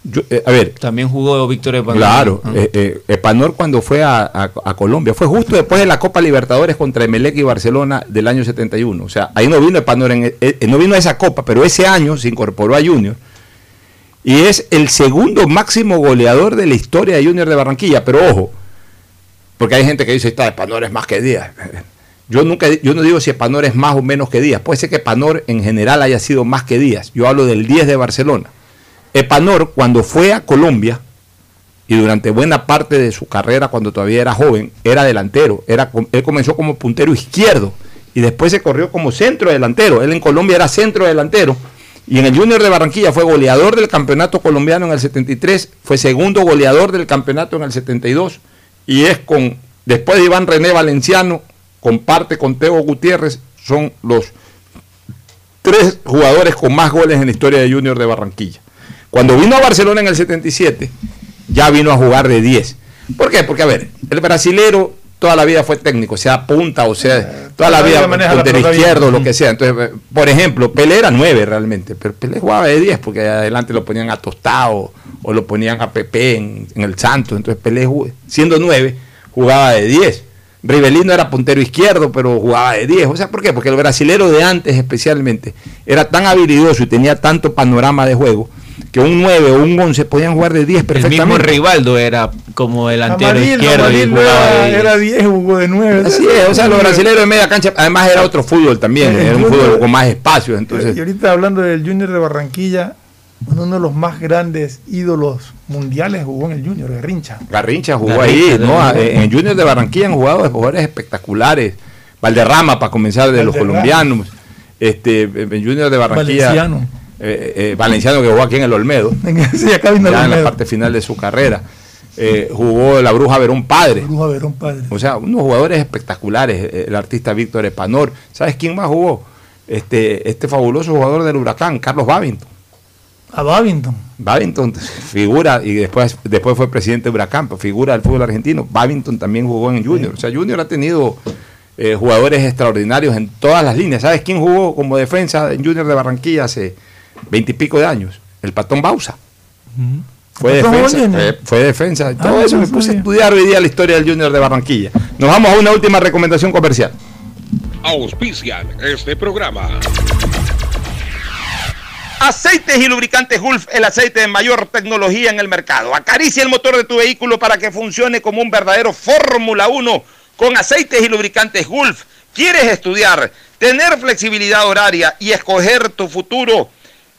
Yo- eh, a ver, También jugó Víctor Epanor. Claro, Ah. eh, eh, Epanor cuando fue a, a- a Colombia, fue justo después de la Copa Libertadores contra Emelec y Barcelona del año 71. O sea, ahí no vino Epanor, en, no vino a esa Copa, pero ese año se incorporó a Junior. Y es el segundo máximo goleador de la historia de Junior de Barranquilla. Pero ojo, porque hay gente que dice, está, Epanor es más que Díaz. (laughs) Yo nunca, yo no digo si Epanor es más o menos que Díaz. Puede ser que Epanor en general haya sido más que Díaz. Yo hablo del 10 de Barcelona. Epanor, cuando fue a Colombia, y durante buena parte de su carrera, cuando todavía era joven, era delantero. Era, él comenzó como puntero izquierdo y después se corrió como centro delantero. Él en Colombia era centro delantero. Y en el Junior de Barranquilla fue goleador del campeonato colombiano en el 73, fue segundo goleador del campeonato en el 72 y es con, después de Iván René Valenciano, comparte con Teo Gutiérrez, son los tres jugadores con más goles en la historia de Junior de Barranquilla. Cuando vino a Barcelona en el 77, ya vino a jugar de 10. ¿Por qué? Porque, a ver, el brasilero toda la vida fue técnico, sea punta o sea, toda la vida bien. izquierdo, lo que sea. Entonces, eh, por ejemplo, Pelé era 9 realmente, pero Pelé jugaba de 10 porque adelante lo ponían a Tostado o lo ponían a Pepe en, en el Santos. Entonces, Pelé, siendo 9, jugaba de 10. Rivelino era puntero izquierdo, pero jugaba de 10. O sea, ¿por qué? Porque el brasilero de antes especialmente era tan habilidoso y tenía tanto panorama de juego que un 9 o un 11 podían jugar de 10 El perfectamente. mismo Rivaldo era como delantero Amarillo, izquierdo era, era 10, jugó de 9. Así es, o sea, los brasileños de media cancha, además era otro fútbol también, El era un Junior- fútbol con más espacio, entonces Y ahorita hablando del Junior de Barranquilla, uno de los más grandes ídolos mundiales jugó en el Junior, Garrincha. Garrincha jugó Garrincha, ahí, ¿no? de- en Junior de Barranquilla han jugado jugadores espectaculares, Valderrama para comenzar de los colombianos, este, en Junior de Barranquilla, Valenciano. Eh, eh, Valenciano que jugó aquí en el Olmedo, (laughs) sí, acá vino ya en la parte final de su carrera. eh, jugó la Bruja Verón Padre. Bruja Verón Padre. O sea, unos jugadores espectaculares, eh, el artista Víctor Espanor. ¿Sabes quién más jugó? Este, este fabuloso jugador del Huracán, Carlos Babington. A Babington. Babington (laughs) figura, y después, después fue presidente de Huracán, pero figura del fútbol argentino. Babington también jugó en Junior. O sea, Junior ha tenido eh, jugadores extraordinarios en todas las líneas. ¿Sabes quién jugó como defensa en Junior de Barranquilla hace veintipico de años? El Patón Bausa. Fue defensa, fue, fue defensa. Todo Ah, eso no me puse a estudiar hoy día la historia del Junior de Barranquilla. Nos vamos a una última recomendación comercial. Auspician este programa. Aceites y lubricantes Gulf, el aceite de mayor tecnología en el mercado. Acaricia el motor de tu vehículo para que funcione como un verdadero Fórmula 1 con aceites y lubricantes Gulf. ¿Quieres estudiar, tener flexibilidad horaria y escoger tu futuro?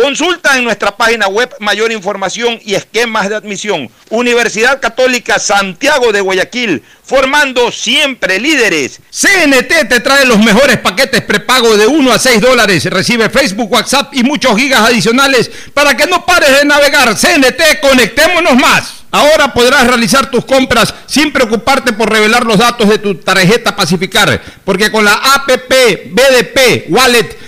Consulta en nuestra página web mayor información y esquemas de admisión. Universidad Católica Santiago de Guayaquil, formando siempre líderes. CNT te trae los mejores paquetes prepago de 1 a 6 dólares. Recibe Facebook, WhatsApp y muchos gigas adicionales para que no pares de navegar. CNT, conectémonos más. Ahora podrás realizar tus compras sin preocuparte por revelar los datos de tu tarjeta Pacificar, porque con la APP BDP Wallet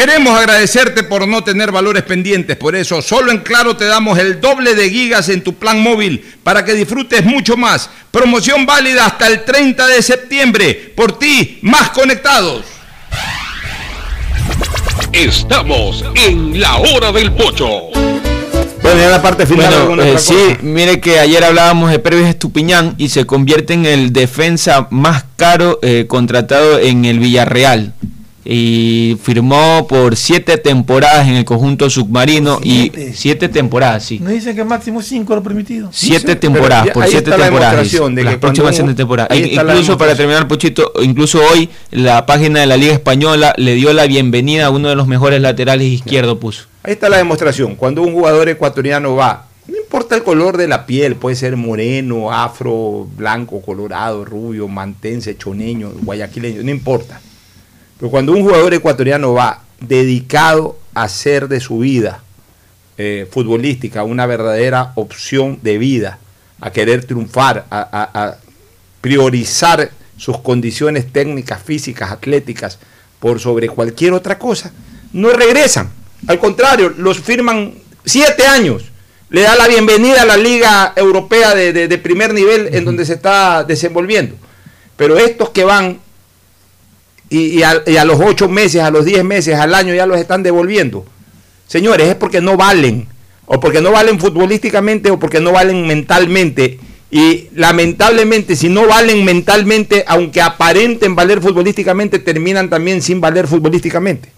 Queremos agradecerte por no tener valores pendientes, por eso solo en Claro te damos el doble de gigas en tu plan móvil para que disfrutes mucho más. Promoción válida hasta el 30 de septiembre. Por ti, más conectados. Estamos en la hora del pocho. Bueno, ya la parte final. Bueno, ¿alguna eh, sí, mire que ayer hablábamos de Pervis Estupiñán y se convierte en el defensa más caro eh, contratado en el Villarreal. Y firmó por siete temporadas en el conjunto submarino Siete. y siete temporadas, sí. No dicen que máximo 5 lo permitido. Siete temporadas, ya- por ahí siete está la temporadas. demostración de las que próximas siete temporadas. la Incluso para terminar, Pochito, incluso hoy la página de la Liga Española le dio la bienvenida a uno de los mejores laterales izquierdo puso. Ahí está la demostración. Cuando un jugador ecuatoriano va, no importa el color de la piel, puede ser moreno, afro, blanco, colorado, rubio, mantense, choneño, guayaquileño, no importa. Pero cuando un jugador ecuatoriano va dedicado a hacer de su vida eh, futbolística una verdadera opción de vida, a querer triunfar, a, a- a priorizar sus condiciones técnicas, físicas, atléticas, por sobre cualquier otra cosa, no regresan. Al contrario, los firman siete años. Le da la bienvenida a la Liga Europea de, de- de primer nivel en donde se está desenvolviendo. Pero estos que van y, y a, y a los ocho meses, a los diez meses, al año ya los están devolviendo. Señores, es porque no valen, o porque no valen futbolísticamente, o porque no valen mentalmente. Y lamentablemente, si no valen mentalmente, aunque aparenten valer futbolísticamente, terminan también sin valer futbolísticamente.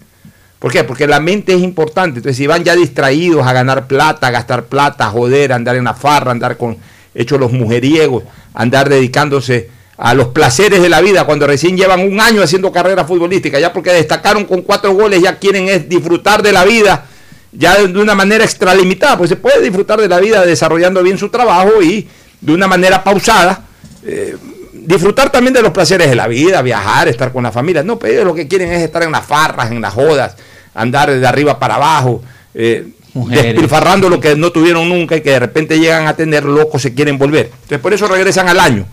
¿Por qué? Porque la mente es importante. Entonces, si van ya distraídos a ganar plata, a gastar plata, a joder, a andar en la farra, a andar con hechos los mujeriegos, a andar dedicándose a los placeres de la vida cuando recién llevan un año haciendo carrera futbolística, ya porque destacaron con cuatro goles, ya quieren es disfrutar de la vida, ya de una manera extralimitada, pues se puede disfrutar de la vida desarrollando bien su trabajo y de una manera pausada, eh, disfrutar también de los placeres de la vida, viajar, estar con la familia. No, pero ellos lo que quieren es estar en las farras, en las jodas, andar de arriba para abajo, eh, Mujeres. despilfarrando lo que no tuvieron nunca y que de repente llegan a tener locos, se quieren volver. Entonces por eso regresan al año.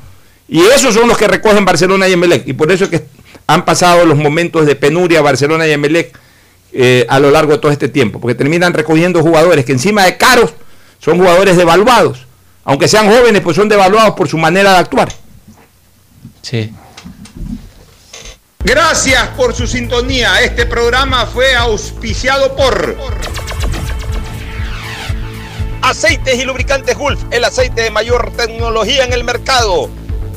Y esos son los que recogen Barcelona y Emelec. Y por eso es que han pasado los momentos de penuria Barcelona y Emelec eh, a lo largo de todo este tiempo. Porque terminan recogiendo jugadores que encima de caros son jugadores devaluados. Aunque sean jóvenes, pues son devaluados por su manera de actuar. Sí. Gracias por su sintonía. Este programa fue auspiciado por Aceites y lubricantes Gulf, el aceite de mayor tecnología en el mercado.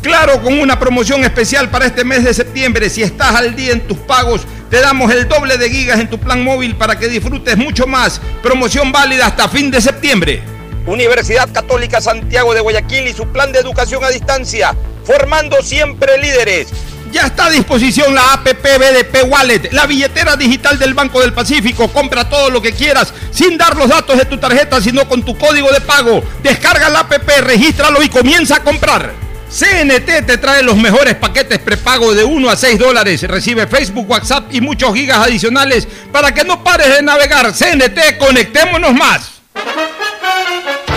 Claro, con una promoción especial para este mes de septiembre. Si estás al día en tus pagos, te damos el doble de gigas en tu plan móvil para que disfrutes mucho más. Promoción válida hasta fin de septiembre. Universidad Católica Santiago de Guayaquil y su plan de educación a distancia, formando siempre líderes. Ya está a disposición la APP BDP Wallet, la billetera digital del Banco del Pacífico. Compra todo lo que quieras sin dar los datos de tu tarjeta, sino con tu código de pago. Descarga la APP, regístralo y comienza a comprar. CNT te trae los mejores paquetes prepago de 1 a 6 dólares. Recibe Facebook, WhatsApp y muchos gigas adicionales para que no pares de navegar. CNT, conectémonos más.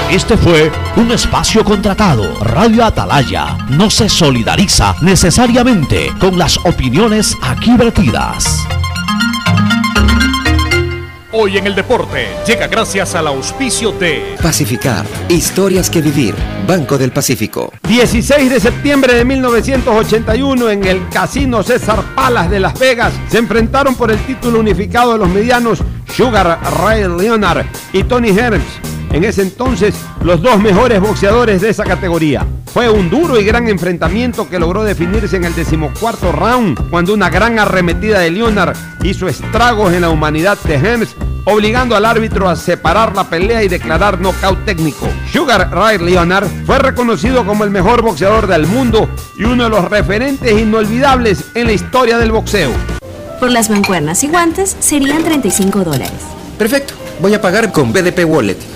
Este fue un espacio contratado. Radio Atalaya no se solidariza necesariamente con las opiniones aquí vertidas. Hoy en el deporte llega gracias al auspicio de Pacificar, historias que vivir, Banco del Pacífico. 16 de septiembre de 1981 en el Casino César Palas de Las Vegas se enfrentaron por el título unificado de los medianos Sugar Ray Leonard y Tony Herms. En ese entonces, los dos mejores boxeadores de esa categoría. Fue un duro y gran enfrentamiento que logró definirse en el decimocuarto round, cuando una gran arremetida de Leonard hizo estragos en la humanidad de Hems, obligando al árbitro a separar la pelea y declarar nocaut técnico. Sugar Ray Leonard fue reconocido como el mejor boxeador del mundo y uno de los referentes inolvidables en la historia del boxeo. Por las mancuernas y guantes serían 35 dólares. Perfecto, voy a pagar con BDP Wallet.